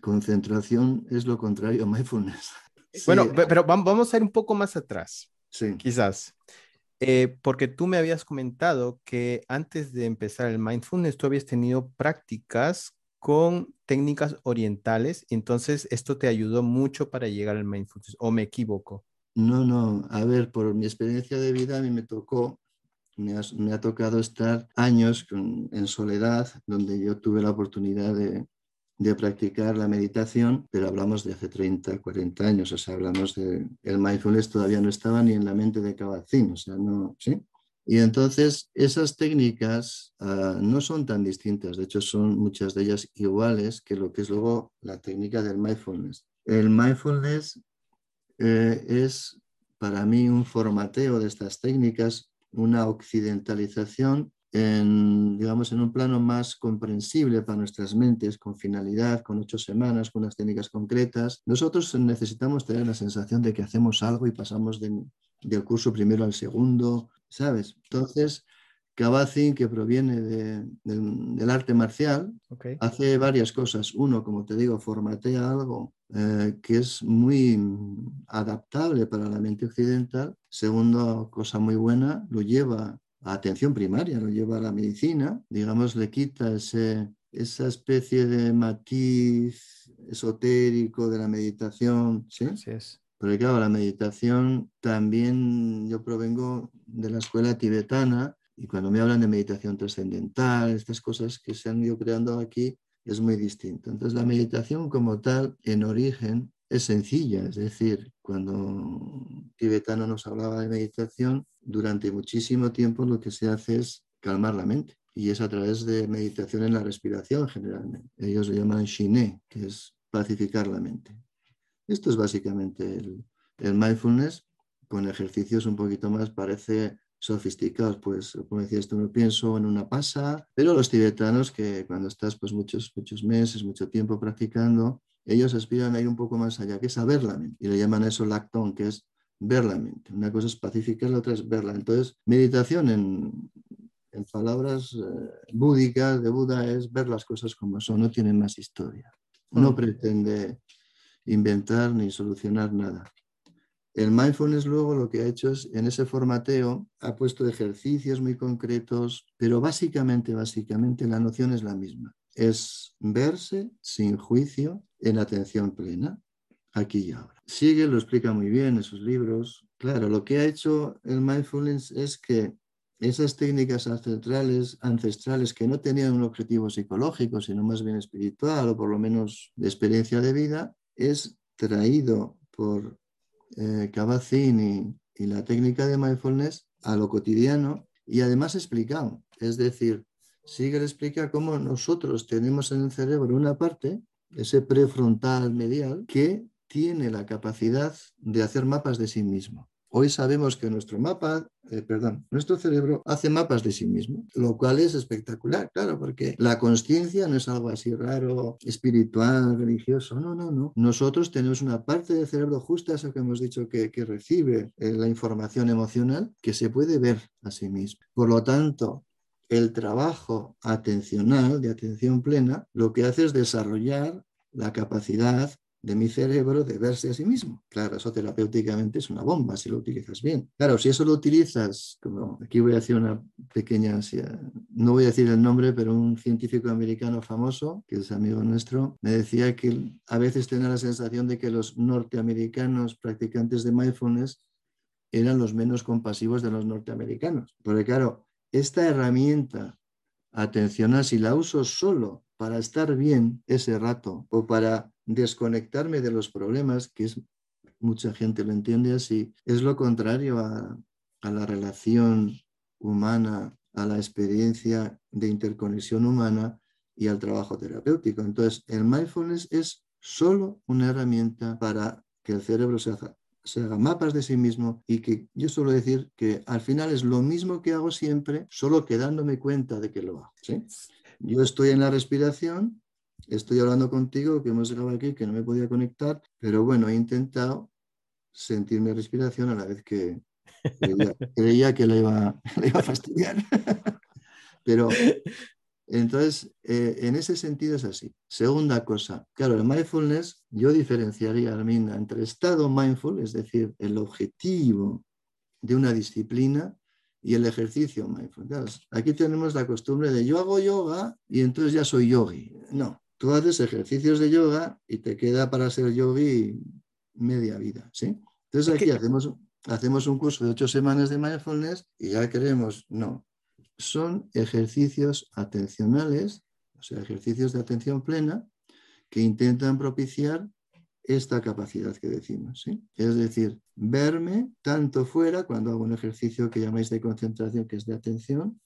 concentración es lo contrario a mindfulness. [laughs] Bueno, pero vamos a ir un poco más atrás. Sí. Quizás. Eh, porque tú me habías comentado que antes de empezar el mindfulness tú habías tenido prácticas con técnicas orientales, entonces esto te ayudó mucho para llegar al mindfulness, ¿o me equivoco? No, no, a ver, por mi experiencia de vida a mí me tocó, me, ha tocado estar años en soledad, donde yo tuve la oportunidad de, practicar la meditación, pero hablamos de hace 30, 40 años, o sea, hablamos de el mindfulness todavía no estaba ni en la mente de Kabat-Zinn, o sea, no, ¿sí? Y entonces esas técnicas ah, no son tan distintas, de hecho son muchas de ellas iguales que lo que es luego la técnica del mindfulness. El mindfulness eh, es para mí un formateo de estas técnicas, una occidentalización en, digamos, en un plano más comprensible para nuestras mentes, con finalidad, con ocho semanas, con unas técnicas concretas. Nosotros necesitamos tener la sensación de que hacemos algo y pasamos del curso primero al segundo, ¿sabes? Entonces, Kabat-Zinn, que proviene del arte marcial, hace varias cosas. Uno, como te digo, formatea algo eh, que es muy adaptable para la mente occidental. Segundo, cosa muy buena, lo lleva a atención primaria, lo lleva a la medicina. Digamos, le quita ese, esa especie de matiz esotérico de la meditación. ¿sí? Así es. Porque claro, la meditación también, yo provengo de la escuela tibetana y cuando me hablan de meditación trascendental, estas cosas que se han ido creando aquí, es muy distinto. Entonces la meditación como tal, en origen, es sencilla, es decir, cuando un tibetano nos hablaba de meditación, durante muchísimo tiempo lo que se hace es calmar la mente y es a través de meditación en la respiración generalmente. Ellos lo llaman shine, que es pacificar la mente. Esto es básicamente el, mindfulness con ejercicios un poquito más, parece sofisticados, pues como decía esto, no pienso en una pasa, pero los tibetanos que cuando estás pues muchos, muchos meses, mucho tiempo practicando, ellos aspiran a ir un poco más allá, que es saber la mente, y le llaman eso lactón, que es ver la mente. Una cosa es pacífica, la otra es verla. Entonces, meditación en, en palabras eh, búdicas de Buda es ver las cosas como son, no tiene más historia. No mm. pretende inventar ni solucionar nada. El mindfulness luego lo que ha hecho es, en ese formateo, ha puesto ejercicios muy concretos, pero básicamente, básicamente la noción es la misma. Es verse sin juicio en atención plena, aquí y ahora. Sigue, lo explica muy bien en sus libros. Claro, lo que ha hecho el mindfulness es que esas técnicas ancestrales, ancestrales que no tenían un objetivo psicológico, sino más bien espiritual o por lo menos de experiencia de vida, es traído por eh, y, la técnica de mindfulness a lo cotidiano y además explicado. Es decir, sigue explica cómo nosotros tenemos en el cerebro una parte, ese prefrontal medial, que tiene la capacidad de hacer mapas de sí mismo. Hoy sabemos que nuestro mapa, eh, perdón, nuestro cerebro hace mapas de sí mismo, lo cual es espectacular, claro, porque la conciencia no es algo así raro, espiritual, religioso, no, no, no. Nosotros tenemos una parte del cerebro justa, eso que hemos dicho, que, recibe eh, la información emocional, que se puede ver a sí mismo. Por lo tanto, el trabajo atencional, de atención plena, lo que hace es desarrollar la capacidad de mi cerebro de verse a sí mismo. Claro, eso terapéuticamente es una bomba si lo utilizas bien. Claro, si eso lo utilizas, como aquí voy a hacer una pequeña, no voy a decir el nombre, pero un científico americano famoso, que es amigo nuestro, me decía que a veces tenía la sensación de que los norteamericanos practicantes de mindfulness eran los menos compasivos de los norteamericanos. Porque claro, esta herramienta atencional, si la uso solo para estar bien ese rato o para desconectarme de los problemas, que mucha gente lo entiende así, es lo contrario a, la relación humana, a la experiencia de interconexión humana y al trabajo terapéutico. Entonces, el mindfulness es solo una herramienta para que el cerebro se haga, mapas de sí mismo y que yo suelo decir que al final es lo mismo que hago siempre, solo que dándome cuenta de que lo hago. Yo estoy en la respiración estoy hablando contigo, que hemos llegado aquí, que no me podía conectar, pero bueno, he intentado sentir mi respiración a la vez que creía, [laughs] que iba, [laughs] iba, a fastidiar. [laughs] pero entonces, eh, en ese sentido es así. Segunda cosa, claro, el mindfulness, yo diferenciaría, Arminda, entre estado mindful, es decir, el objetivo de una disciplina, y el ejercicio mindful. aquí tenemos la costumbre de yo hago yoga y entonces ya soy yogi. No, tú haces ejercicios de yoga y te queda para ser yogi media vida, ¿sí? Entonces aquí hacemos, hacemos un curso de ocho semanas de mindfulness y ya queremos, no, son ejercicios atencionales, o sea, ejercicios de atención plena que intentan propiciar esta capacidad que decimos. Es decir, verme tanto fuera cuando hago un ejercicio que llamáis de concentración, que es de atención,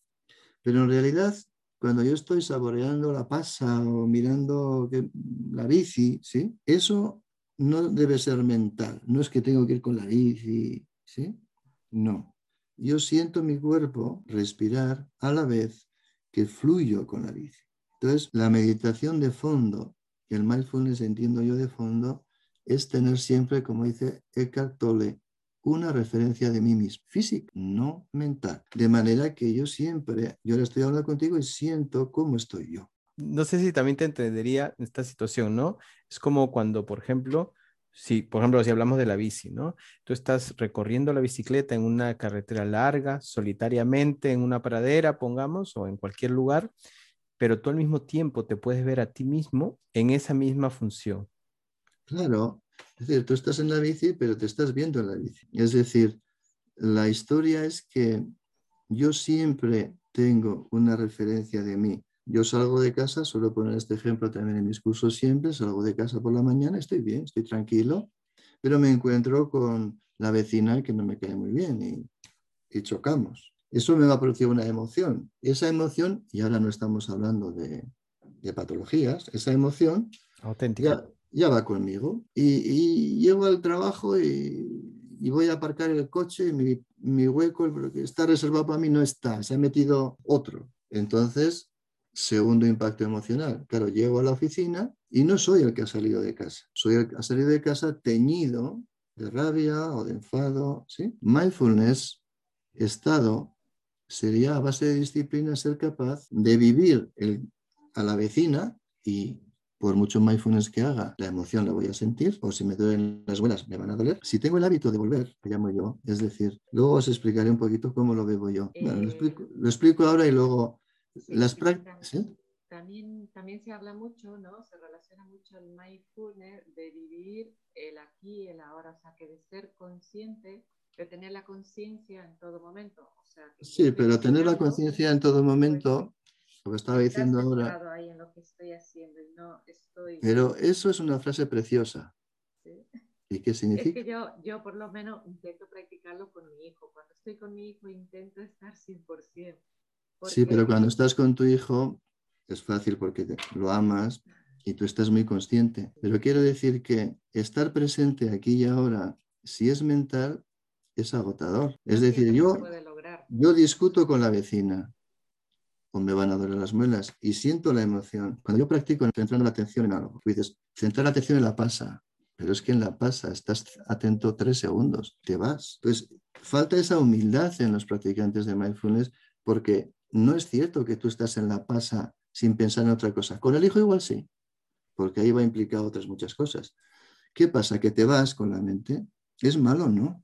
pero en realidad cuando yo estoy saboreando la pasa o mirando la bici, ¿sí? Eso no debe ser mental, no es que tengo que ir con la bici, ¿sí? No. Yo siento mi cuerpo respirar a la vez que fluyo con la bici. Entonces, la meditación de fondo, el mindfulness entiendo yo de fondo, es tener siempre, como dice Eckhart Tolle, una referencia de mí mismo, física, no mental. De manera que yo siempre, yo ahora estoy hablando contigo y siento cómo estoy yo. No sé si también te entendería esta situación, ¿no? Es como cuando, por ejemplo, si, por ejemplo, si hablamos de la bici, ¿no? Tú estás recorriendo la bicicleta en una carretera larga, solitariamente, en una pradera, pongamos, o en cualquier lugar, pero tú al mismo tiempo te puedes ver a ti mismo en esa misma función. Claro, es decir, tú estás en la bici, pero te estás viendo en la bici. Es decir, la historia es que yo siempre tengo una referencia de mí. Yo salgo de casa, suelo poner este ejemplo también en mis cursos siempre, salgo de casa por la mañana, estoy bien, estoy tranquilo, pero me encuentro con la vecina que no me cae muy bien y, chocamos. Eso me va a producir una emoción. Esa emoción, y ahora no estamos hablando de, patologías, esa emoción auténtica ya va conmigo. Y, llego al trabajo y, voy a aparcar el coche y mi, hueco, el que está reservado para mí, no está, se ha metido otro. Entonces, segundo impacto emocional. Claro, llego a la oficina y no soy el que ha salido de casa, soy el que ha salido de casa teñido de rabia o de enfado. Mindfulness, estado, sería a base de disciplina ser capaz de vivir el, a la vecina y por mucho mindfulness que haga, la emoción la voy a sentir, o si me duelen las buenas, me van a doler. Si tengo el hábito de volver, que llamo yo, es decir, luego os explicaré un poquito cómo lo veo yo. lo, explico, ahora y luego las prácticas. También, también se habla mucho, ¿no? Se relaciona mucho el mindfulness de vivir el aquí y el ahora, o sea, que de ser consciente, de tener la conciencia en todo momento. sí, pero tener la conciencia en todo momento lo que estaba diciendo ahora. Pero eso es una frase preciosa. ¿Y qué significa? Es que yo, yo por lo menos intento practicarlo con mi hijo. Cuando estoy con mi hijo intento estar 100%. Sí, pero cuando estás con tu hijo es fácil porque lo amas y tú estás muy consciente. Pero quiero decir que estar presente aquí y ahora, si es mental, es agotador. Es decir, yo, yo discuto con la vecina o me van a doler las muelas y siento la emoción. Cuando yo practico centrando la atención en algo, tú dices, centrar la atención en la pasa, pero es que en la pasa estás atento tres segundos, te vas. Entonces, falta esa humildad en los practicantes de mindfulness porque no es cierto que tú estás en la pasa sin pensar en otra cosa. Con el hijo igual sí, porque ahí va implicado otras muchas cosas. ¿Qué pasa? Que te vas con la mente. Es malo, ¿no?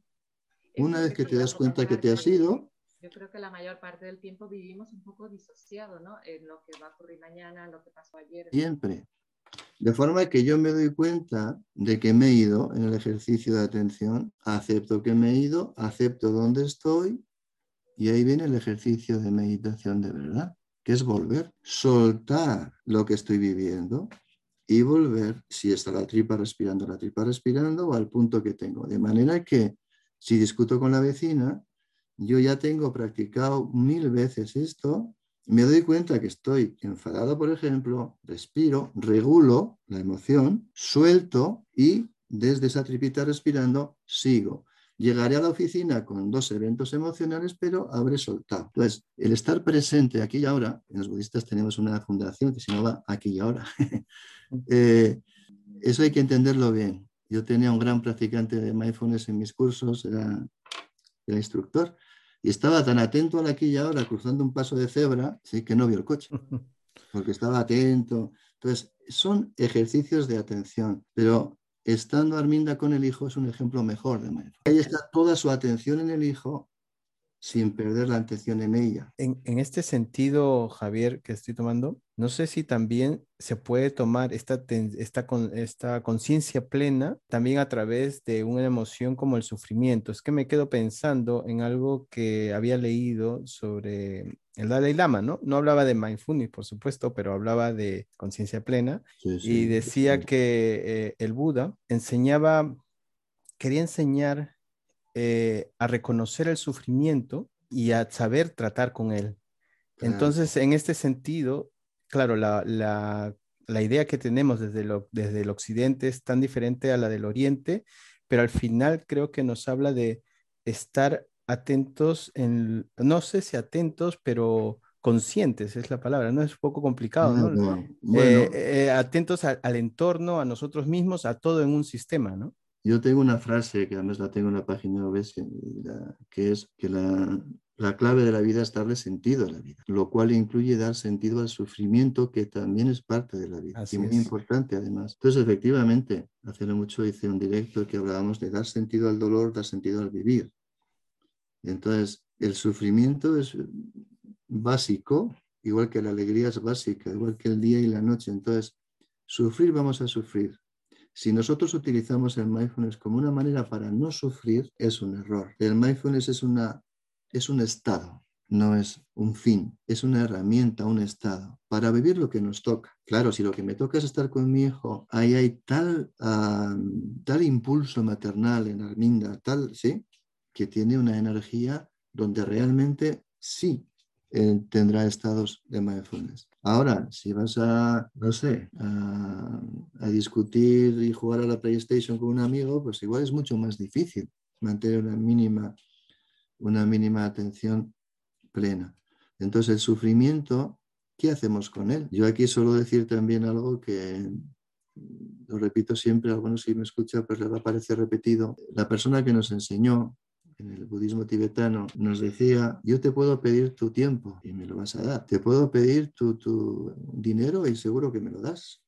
Una vez que te das cuenta que te has ido... Yo creo que la mayor parte del tiempo vivimos un poco disociado, ¿no? En lo que va a ocurrir mañana, lo que pasó ayer. Siempre. De forma que yo me doy cuenta de que me he ido en el ejercicio de atención, acepto que me he ido, acepto dónde estoy y ahí viene el ejercicio de meditación de verdad, que es volver, soltar lo que estoy viviendo y volver, si está la tripa respirando, la tripa respirando o al punto que tengo. De manera que si discuto con la vecina, yo ya tengo practicado mil veces esto me doy cuenta que estoy enfadado, por ejemplo, respiro, regulo la emoción, suelto y desde esa tripita respirando sigo. Llegaré a la oficina con dos eventos emocionales, pero habré soltado. Entonces, el estar presente aquí y ahora, en los budistas tenemos una fundación que se llama Aquí y Ahora. [laughs] Eh, eso hay que entenderlo bien. Yo tenía un gran practicante de mindfulness en mis cursos, era el instructor, y estaba tan atento a la aquí y ahora, cruzando un paso de cebra, ¿sí? que no vio el coche, [laughs] porque estaba atento. Entonces, son ejercicios de atención, pero estando Arminda con el hijo es un ejemplo mejor de mindfulness. Ahí está toda su atención en el hijo sin perder la atención en ella. En, este sentido, Javier, que estoy tomando, no sé si también se puede tomar esta, esta, esta conciencia plena también a través de una emoción como el sufrimiento. Es que me quedo pensando en algo que había leído sobre el Dalai Lama, ¿no? No hablaba de mindfulness, por supuesto, pero hablaba de conciencia plena y decía que eh, el Buda enseñaba, quería enseñar eh, a reconocer el sufrimiento y a saber tratar con él. Entonces, en este sentido, claro, la, la, idea que tenemos desde, lo, desde el occidente es tan diferente a la del oriente, pero al final creo que nos habla de estar atentos, en, no sé si atentos, pero conscientes es la palabra, ¿no? Es un poco complicado, ¿no? Eh, eh, atentos al entorno, a nosotros mismos, a todo en un sistema, ¿no? Yo tengo una frase que además la tengo en la página web, que es que la, la, clave de la vida es darle sentido a la vida, lo cual incluye dar sentido al sufrimiento, que también es parte de la vida y muy importante además. Entonces, efectivamente, hace mucho hice un directo que hablábamos de dar sentido al dolor, dar sentido al vivir. Entonces, el sufrimiento es básico, igual que la alegría es básica, igual que el día y la noche. Entonces, sufrir vamos a sufrir, si nosotros utilizamos el mindfulness como una manera para no sufrir, es un error. El mindfulness es, una, es un estado, no es un fin, es una herramienta, un estado, para vivir lo que nos toca. Claro, si lo que me toca es estar con mi hijo, ahí hay tal, tal impulso maternal en Arminda, tal, ¿sí? Que tiene una energía donde realmente sí eh, tendrá estados de mindfulness. Ahora, si vas a, no sé, a, discutir y jugar a la PlayStation con un amigo, pues igual es mucho más difícil mantener una mínima, una mínima atención plena. Entonces, el sufrimiento, ¿qué hacemos con él? Yo aquí suelo decir también algo que lo repito siempre, algunos si me escucha pues le va a parecer repetido. La persona que nos enseñó en el budismo tibetano, nos decía, yo te puedo pedir tu tiempo y me lo vas a dar. Te puedo pedir tu, tu dinero y seguro que me lo das.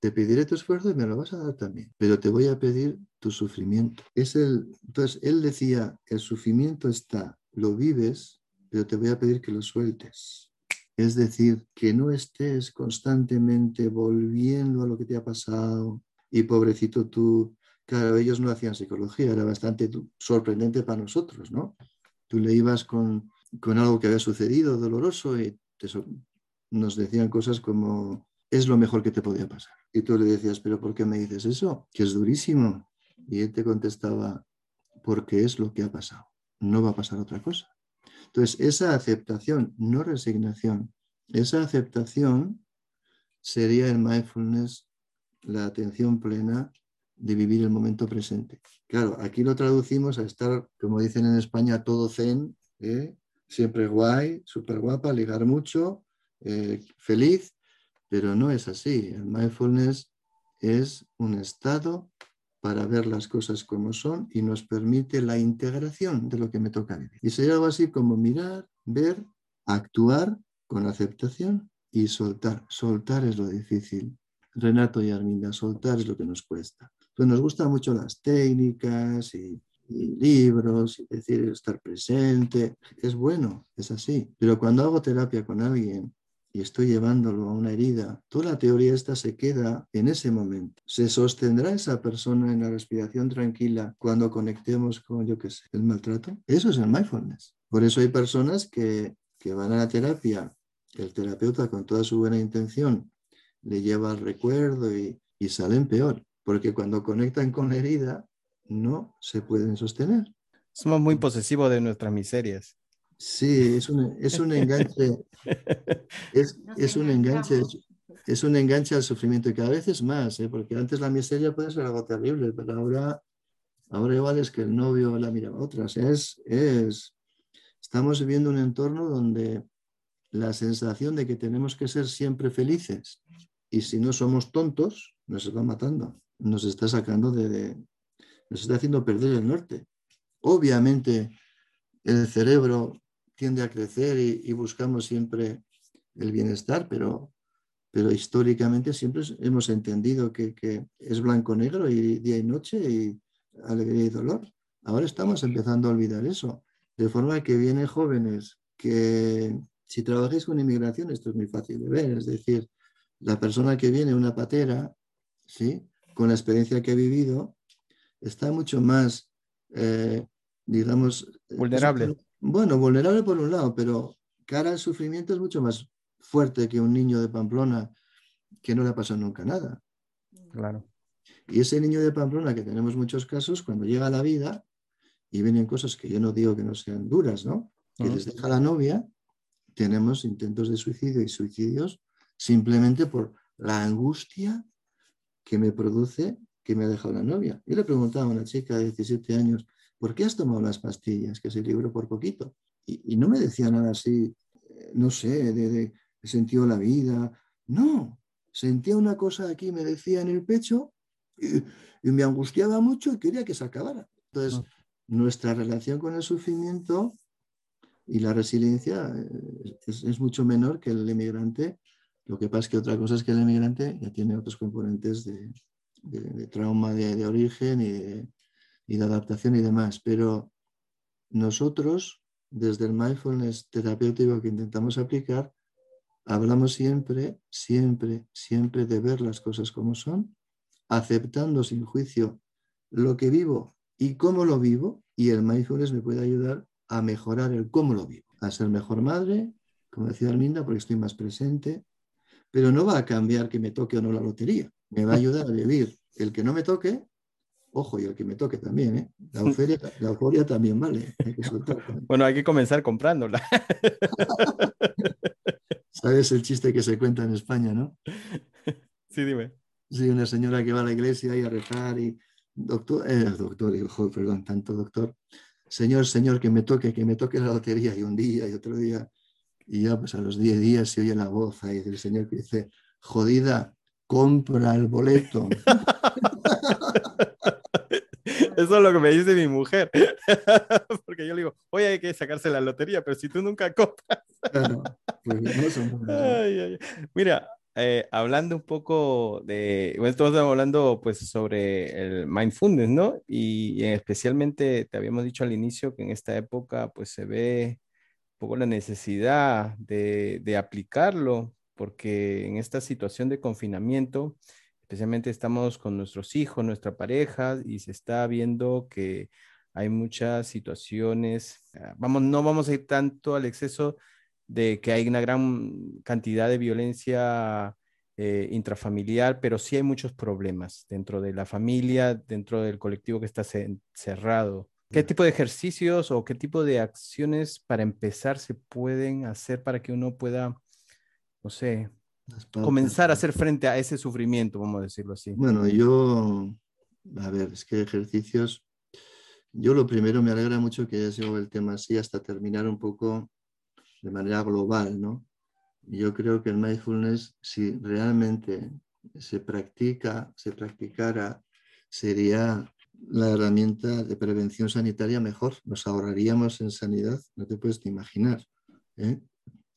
Te pediré tu esfuerzo y me lo vas a dar también. Pero te voy a pedir tu sufrimiento. Es el, entonces, él decía, el sufrimiento está, lo vives, pero te voy a pedir que lo sueltes. Es decir, que no estés constantemente volviendo a lo que te ha pasado y pobrecito tú, Claro, ellos no hacían psicología, era bastante sorprendente para nosotros, ¿no? Tú le ibas con, algo que había sucedido doloroso y nos decían cosas como, es lo mejor que te podía pasar. Y tú le decías, pero ¿por qué me dices eso? Que es durísimo. Y él te contestaba, porque es lo que ha pasado. No va a pasar otra cosa. Entonces, esa aceptación, no resignación, esa aceptación sería el mindfulness, la atención plena de vivir el momento presente. Claro, aquí lo traducimos a estar, como dicen en España, todo zen, ¿eh? siempre guay, súper guapa, ligar mucho, eh, feliz, pero no es así. El mindfulness es un estado para ver las cosas como son y nos permite la integración de lo que me toca vivir. Y sería algo así como mirar, ver, actuar con aceptación y soltar. Soltar es lo difícil. Renato y Arminda, soltar es lo que nos cuesta. Pues nos gustan mucho las técnicas y, y libros, y decir, estar presente. Es bueno, es así. Pero cuando hago terapia con alguien y estoy llevándolo a una herida, toda la teoría esta se queda en ese momento. ¿Se sostendrá esa persona en la respiración tranquila cuando conectemos con, yo qué sé, el maltrato? Eso es el mindfulness. Por eso hay personas que, que van a la terapia, el terapeuta con toda su buena intención le lleva al recuerdo y, y salen peor, porque cuando conectan con la herida no se pueden sostener. Somos muy posesivos de nuestras miserias. Sí, es un, es un enganche, [laughs] es, es un enganche, es un enganche al sufrimiento y cada vez es más, ¿eh? porque antes la miseria puede ser algo terrible, pero ahora, ahora igual es que el novio la mira a otras. Es, es, estamos viviendo un entorno donde la sensación de que tenemos que ser siempre felices y si no somos tontos, nos está matando, nos está sacando de, de nos está haciendo perder el norte. Obviamente el cerebro tiende a crecer y, y buscamos siempre el bienestar, pero, pero históricamente siempre hemos entendido que, que es blanco-negro y día y noche y alegría y dolor. Ahora estamos empezando a olvidar eso, de forma que vienen jóvenes que si trabajáis con inmigración, esto es muy fácil de ver, es decir, la persona que viene una patera, ¿sí? con la experiencia que ha vivido, está mucho más, eh, digamos... Vulnerable. Bueno, vulnerable por un lado, pero cara al sufrimiento es mucho más fuerte que un niño de Pamplona que no le ha pasado nunca nada. Claro. Y ese niño de Pamplona, que tenemos muchos casos, cuando llega a la vida y vienen cosas que yo no digo que no sean duras, ¿no? Que Ujú. les deja la novia, tenemos intentos de suicidio y suicidios simplemente por la angustia que me produce que me ha dejado la novia. Yo le preguntaba a una chica de 17 años, ¿por qué has tomado las pastillas? Que se libró por poquito. Y, y no me decía nada así, eh, no sé, de, de sentido la vida. No, sentía una cosa aquí, me decía en el pecho, y, y me angustiaba mucho y quería que se acabara. Entonces, nuestra relación con el sufrimiento y la resiliencia eh, es, es mucho menor que el inmigrante. Lo que pasa es que otra cosa es que el inmigrante ya tiene otros componentes de, de- de trauma de, de origen y de, y de adaptación y demás. Pero nosotros, desde el mindfulness terapéutico que intentamos aplicar, hablamos siempre, siempre, siempre de ver las cosas como son, aceptando sin juicio lo que vivo y cómo lo vivo, y el mindfulness me puede ayudar a mejorar el cómo lo vivo, a ser mejor madre, como decía Arminda, porque estoy más presente, pero no va a cambiar que me toque o no la lotería, me va a ayudar a vivir el que no me toque, ojo, y el que me toque también, ¿eh? la, euforia, la euforia también vale, hay que soltar [laughs] también. Bueno, hay que comenzar comprándola. [laughs] ¿Sabes el chiste que se cuenta en España, no? Sí, dime. Sí, una señora que va a la iglesia y a rezar y doctor, eh, doctor, digo, joder, perdón, tanto doctor, señor, señor, que me toque, que me toque la lotería y un día y otro día. Y ya pues a los 10 días se oye la voz ahí del señor que dice, jodida, compra el boleto. [laughs] Eso es lo que me dice mi mujer. [laughs] Porque yo le digo, oye, hay que sacarse la lotería, pero si tú nunca compras. Claro, pues no Ay, ay. Mira, eh, hablando un poco de, bueno, estamos hablando pues sobre el mindfulness, ¿no? Y, eh, especialmente te habíamos dicho al inicio que en esta época pues se ve un poco la necesidad de, de aplicarlo, porque en esta situación de confinamiento, especialmente estamos con nuestros hijos, nuestra pareja, y se está viendo que hay muchas situaciones, ah, vamos, no vamos a ir tanto al exceso de que hay una gran cantidad de violencia eh, intrafamiliar, pero sí hay muchos problemas dentro de la familia, dentro del colectivo que está ce- cerrado. ¿Qué tipo de ejercicios o qué tipo de acciones para empezar se pueden hacer para que uno pueda, no sé. Comenzar a hacer frente a ese sufrimiento, vamos a decirlo así? Bueno, yo a ver, es que ejercicios, yo lo primero me alegra mucho que hayas llevado el tema así hasta terminar un poco de manera global, ¿no? Yo creo que el mindfulness, si realmente se practica, se practicara, sería la herramienta de prevención sanitaria mejor. Nos ahorraríamos en sanidad, no te puedes ni imaginar. ¿eh?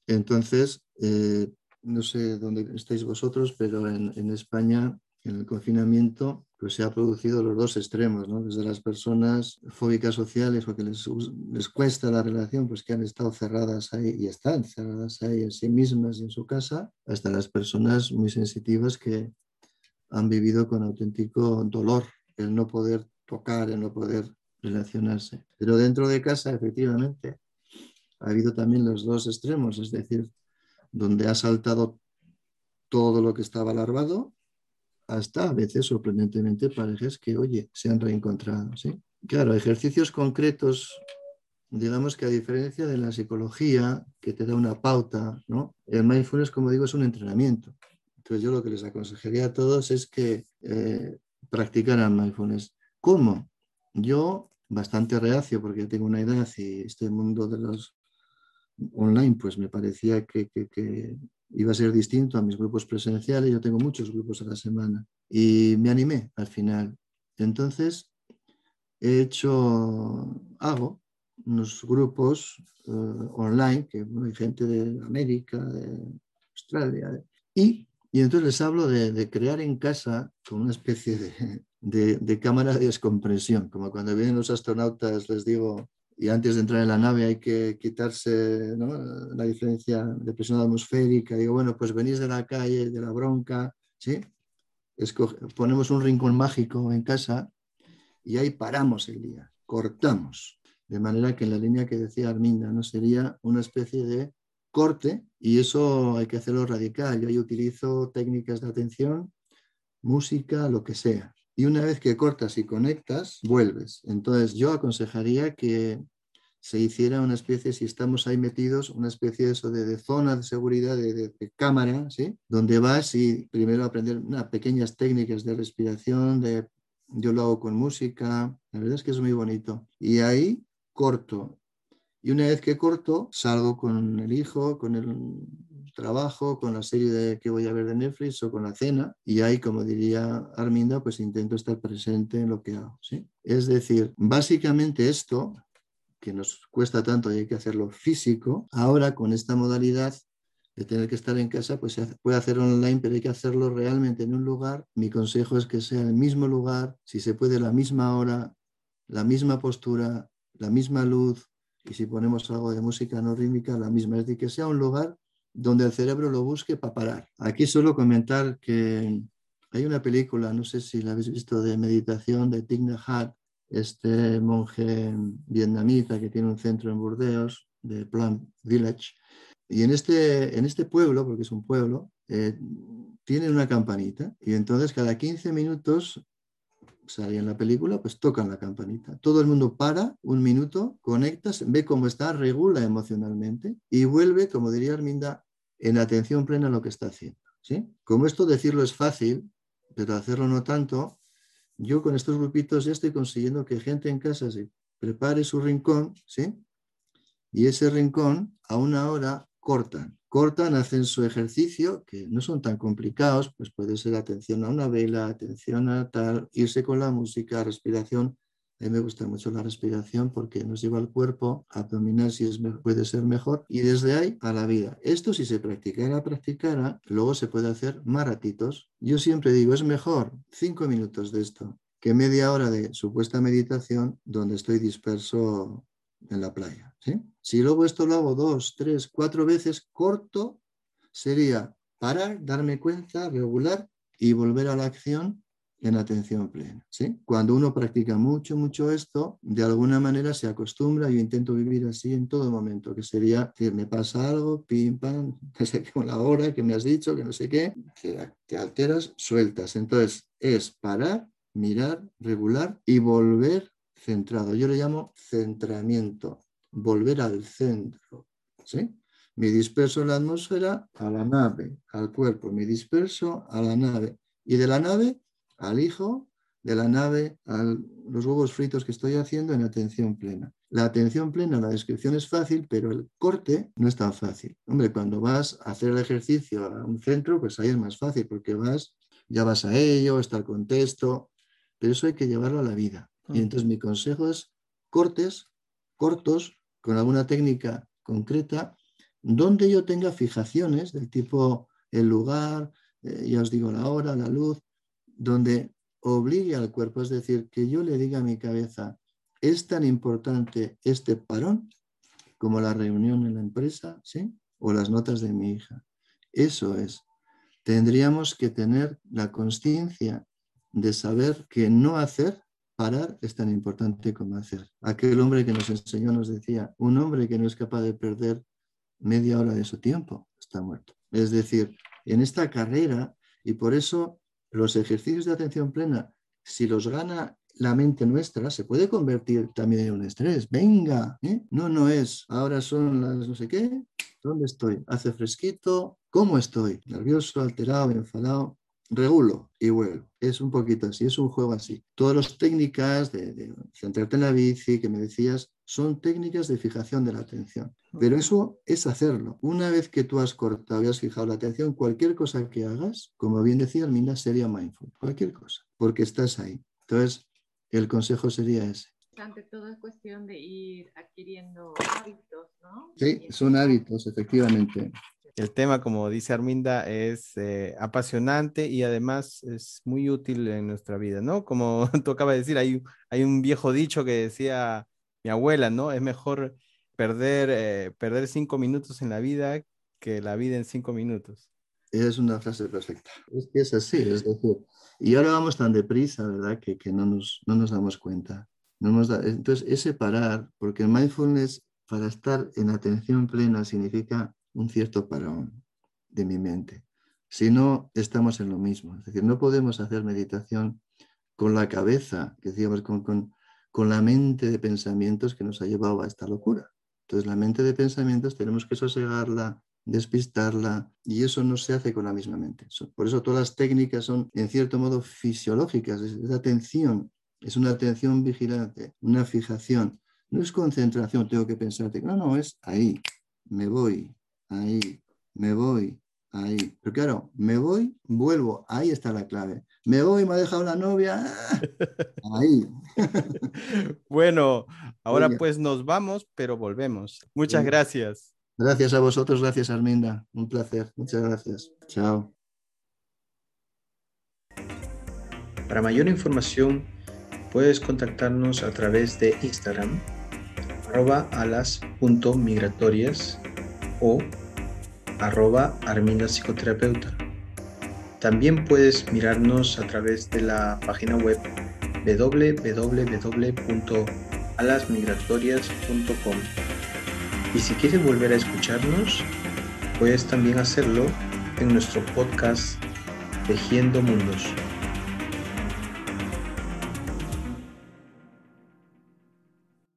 Entonces, eh, no sé dónde estáis vosotros, pero en, España, en el confinamiento, pues se ha producido los dos extremos, ¿no? Desde las personas fóbicas sociales o que les, les cuesta la relación, pues que han estado cerradas ahí y están cerradas ahí en sí mismas y en su casa, hasta las personas muy sensitivas que han vivido con auténtico dolor el no poder tocar, el no poder relacionarse. Pero dentro de casa, efectivamente, ha habido también los dos extremos, es decir, donde ha saltado todo lo que estaba larvado, hasta a veces sorprendentemente parejas que, oye, se han reencontrado. ¿sí? Claro, ejercicios concretos, digamos que a diferencia de la psicología, que te da una pauta, ¿no? el mindfulness, como digo, es un entrenamiento. Entonces yo lo que les aconsejaría a todos es que eh, practicaran mindfulness. ¿Cómo? Yo, bastante reacio, porque tengo una edad y este mundo de los online, pues me parecía que, iba a ser distinto a mis grupos presenciales. Yo tengo muchos grupos a la semana y me animé al final. Entonces, he hecho, hago unos grupos eh, online, que hay gente de América, de Australia, y, y entonces les hablo de, crear en casa con una especie de, de, cámara de descompresión, como cuando vienen los astronautas, les digo, y antes de entrar en la nave hay que quitarse la diferencia de presión atmosférica. Digo, bueno, pues venís de la calle, de la bronca, ¿sí? ponemos un rincón mágico en casa y ahí paramos el día, cortamos. De manera que la línea que decía Arminda, ¿no? sería una especie de corte y eso hay que hacerlo radical. Yo ahí utilizo técnicas de atención, música, lo que sea y una vez que cortas y conectas, vuelves. Entonces yo aconsejaría que se hiciera una especie, si estamos ahí metidos, una especie de, eso de, zona de seguridad, de, cámara, ¿sí? Donde vas y primero aprender unas pequeñas técnicas de respiración, de, yo lo hago con música, la verdad es que es muy bonito. Y ahí corto. Y una vez que corto, salgo con el hijo, con el trabajo, con la serie de que voy a ver de Netflix o con la cena y ahí, como diría Arminda, pues intento estar presente en lo que hago. Es decir, básicamente esto, que nos cuesta tanto y hay que hacerlo físico, ahora con esta modalidad de tener que estar en casa, pues se puede hacer online, pero hay que hacerlo realmente en un lugar. Mi consejo es que sea el mismo lugar, si se puede la misma hora, la misma postura, la misma luz, y si ponemos algo de música no rítmica, la misma. Es decir, que sea un lugar donde el cerebro lo busque para parar. Aquí solo comentar que hay una película, no sé si la habéis visto, de meditación de Thich Nhat, este monje vietnamita que tiene un centro en Burdeos, de Plant Village. Y en este, en este pueblo, porque es un pueblo, eh, tiene una campanita y entonces cada 15 minutos sale en la película, pues tocan la campanita. Todo el mundo para un minuto, conecta, ve cómo está, regula emocionalmente y vuelve, como diría Arminda, en atención plena a lo que está haciendo. ¿sí? Como esto decirlo es fácil, pero hacerlo no tanto, yo con estos grupitos estoy consiguiendo que gente en casa se prepare su rincón, ¿sí? Y ese rincón a una hora cortan cortan, hacen su ejercicio, que no son tan complicados, pues puede ser atención a una vela, atención a tal, irse con la música, respiración. A mí me gusta mucho la respiración porque nos lleva al cuerpo, abdominal si es, puede ser mejor, y desde ahí a la vida. Esto si se practicara, practicara, luego se puede hacer maratitos. Yo siempre digo, es mejor cinco minutos de esto que media hora de supuesta meditación donde estoy disperso en la playa. ¿sí? Si luego esto lo hago dos, tres, cuatro veces, corto, sería parar, darme cuenta, regular y volver a la acción en atención plena. ¿sí? Cuando uno practica mucho, mucho esto, de alguna manera se acostumbra, yo intento vivir así en todo momento, que sería, que me pasa algo, pim, pam, [laughs] no sé qué, la hora que me has dicho, que no sé qué, te alteras, sueltas. Entonces, es parar, mirar, regular y volver centrado. Yo le llamo centramiento, volver al centro. ¿sí? Me disperso en la atmósfera a la nave, al cuerpo, me disperso a la nave. Y de la nave al hijo, de la nave a los huevos fritos que estoy haciendo en atención plena. La atención plena, la descripción es fácil, pero el corte no es tan fácil. Hombre, cuando vas a hacer el ejercicio a un centro, pues ahí es más fácil porque vas, ya vas a ello, está el contexto, pero eso hay que llevarlo a la vida. Y mm. entonces mi consejo es cortes, cortos, con alguna técnica concreta, donde yo tenga fijaciones del tipo el lugar, eh, ya os digo la hora, la luz, donde obligue al cuerpo, es decir, que yo le diga a mi cabeza, es tan importante este parón como la reunión en la empresa, ¿sí? O las notas de mi hija. Eso es. Tendríamos que tener la conciencia de saber que no hacer, parar, es tan importante como hacer. Aquel hombre que nos enseñó nos decía, un hombre que no es capaz de perder media hora de su tiempo está muerto. Es decir, en esta carrera, y por eso los ejercicios de atención plena, si los gana la mente nuestra, se puede convertir también en un estrés. Venga, ¿eh? no, no es, ahora son las no sé qué, ¿dónde estoy? Hace fresquito, ¿cómo estoy? Nervioso, alterado, enfadado regulo y vuelvo. Es un poquito así, es un juego así. Todas las técnicas de, de, centrarte en la bici que me decías son técnicas de fijación de la atención. Pero eso es hacerlo. Una vez que tú has cortado y has fijado la atención, cualquier cosa que hagas, como bien decía Almina, sería mindful. Cualquier cosa, porque estás ahí. Entonces, el consejo sería ese. Ante todo es cuestión de ir adquiriendo hábitos, ¿no? Sí, son hábitos, efectivamente. El tema, como dice Arminda, es eh, apasionante y además es muy útil en nuestra vida, ¿no? Como [laughs] tú acabas de decir, hay, hay un viejo dicho que decía mi abuela, ¿no? Es mejor perder, eh, perder cinco minutos en la vida que la vida en cinco minutos. Es una frase perfecta. Es es así, es decir, y ahora vamos tan deprisa, ¿verdad? Que, que no, nos, no nos damos cuenta. No nos da, entonces, ese parar, porque el mindfulness, para estar en atención plena, significa un cierto parón de mi mente. Si no, estamos en lo mismo. Es decir, no podemos hacer meditación con la cabeza, decíamos, con, con, con la mente de pensamientos que nos ha llevado a esta locura. Entonces, la mente de pensamientos tenemos que sosegarla, despistarla, y eso no se hace con la misma mente. Por eso todas las técnicas son, en cierto modo, fisiológicas, es, atención, es una atención vigilante, una fijación. No es concentración, tengo que pensarte, no, no, es ahí, me voy, ahí, me voy, ahí. Pero claro, me voy, vuelvo, ahí está la clave. Me voy, me ha dejado la novia, ahí. [laughs] bueno, ahora pues nos vamos, pero volvemos. Muchas gracias. Gracias a vosotros, gracias Arminda. Un placer, muchas gracias. Chao. Para mayor información, puedes contactarnos a través de Instagram, arroba alas.migratorias o arroba Arminda Psicoterapeuta. También puedes mirarnos a través de la página web www.alasmigratorias.com. Y si quieres volver a escucharnos, puedes también hacerlo en nuestro podcast Tejiendo Mundos.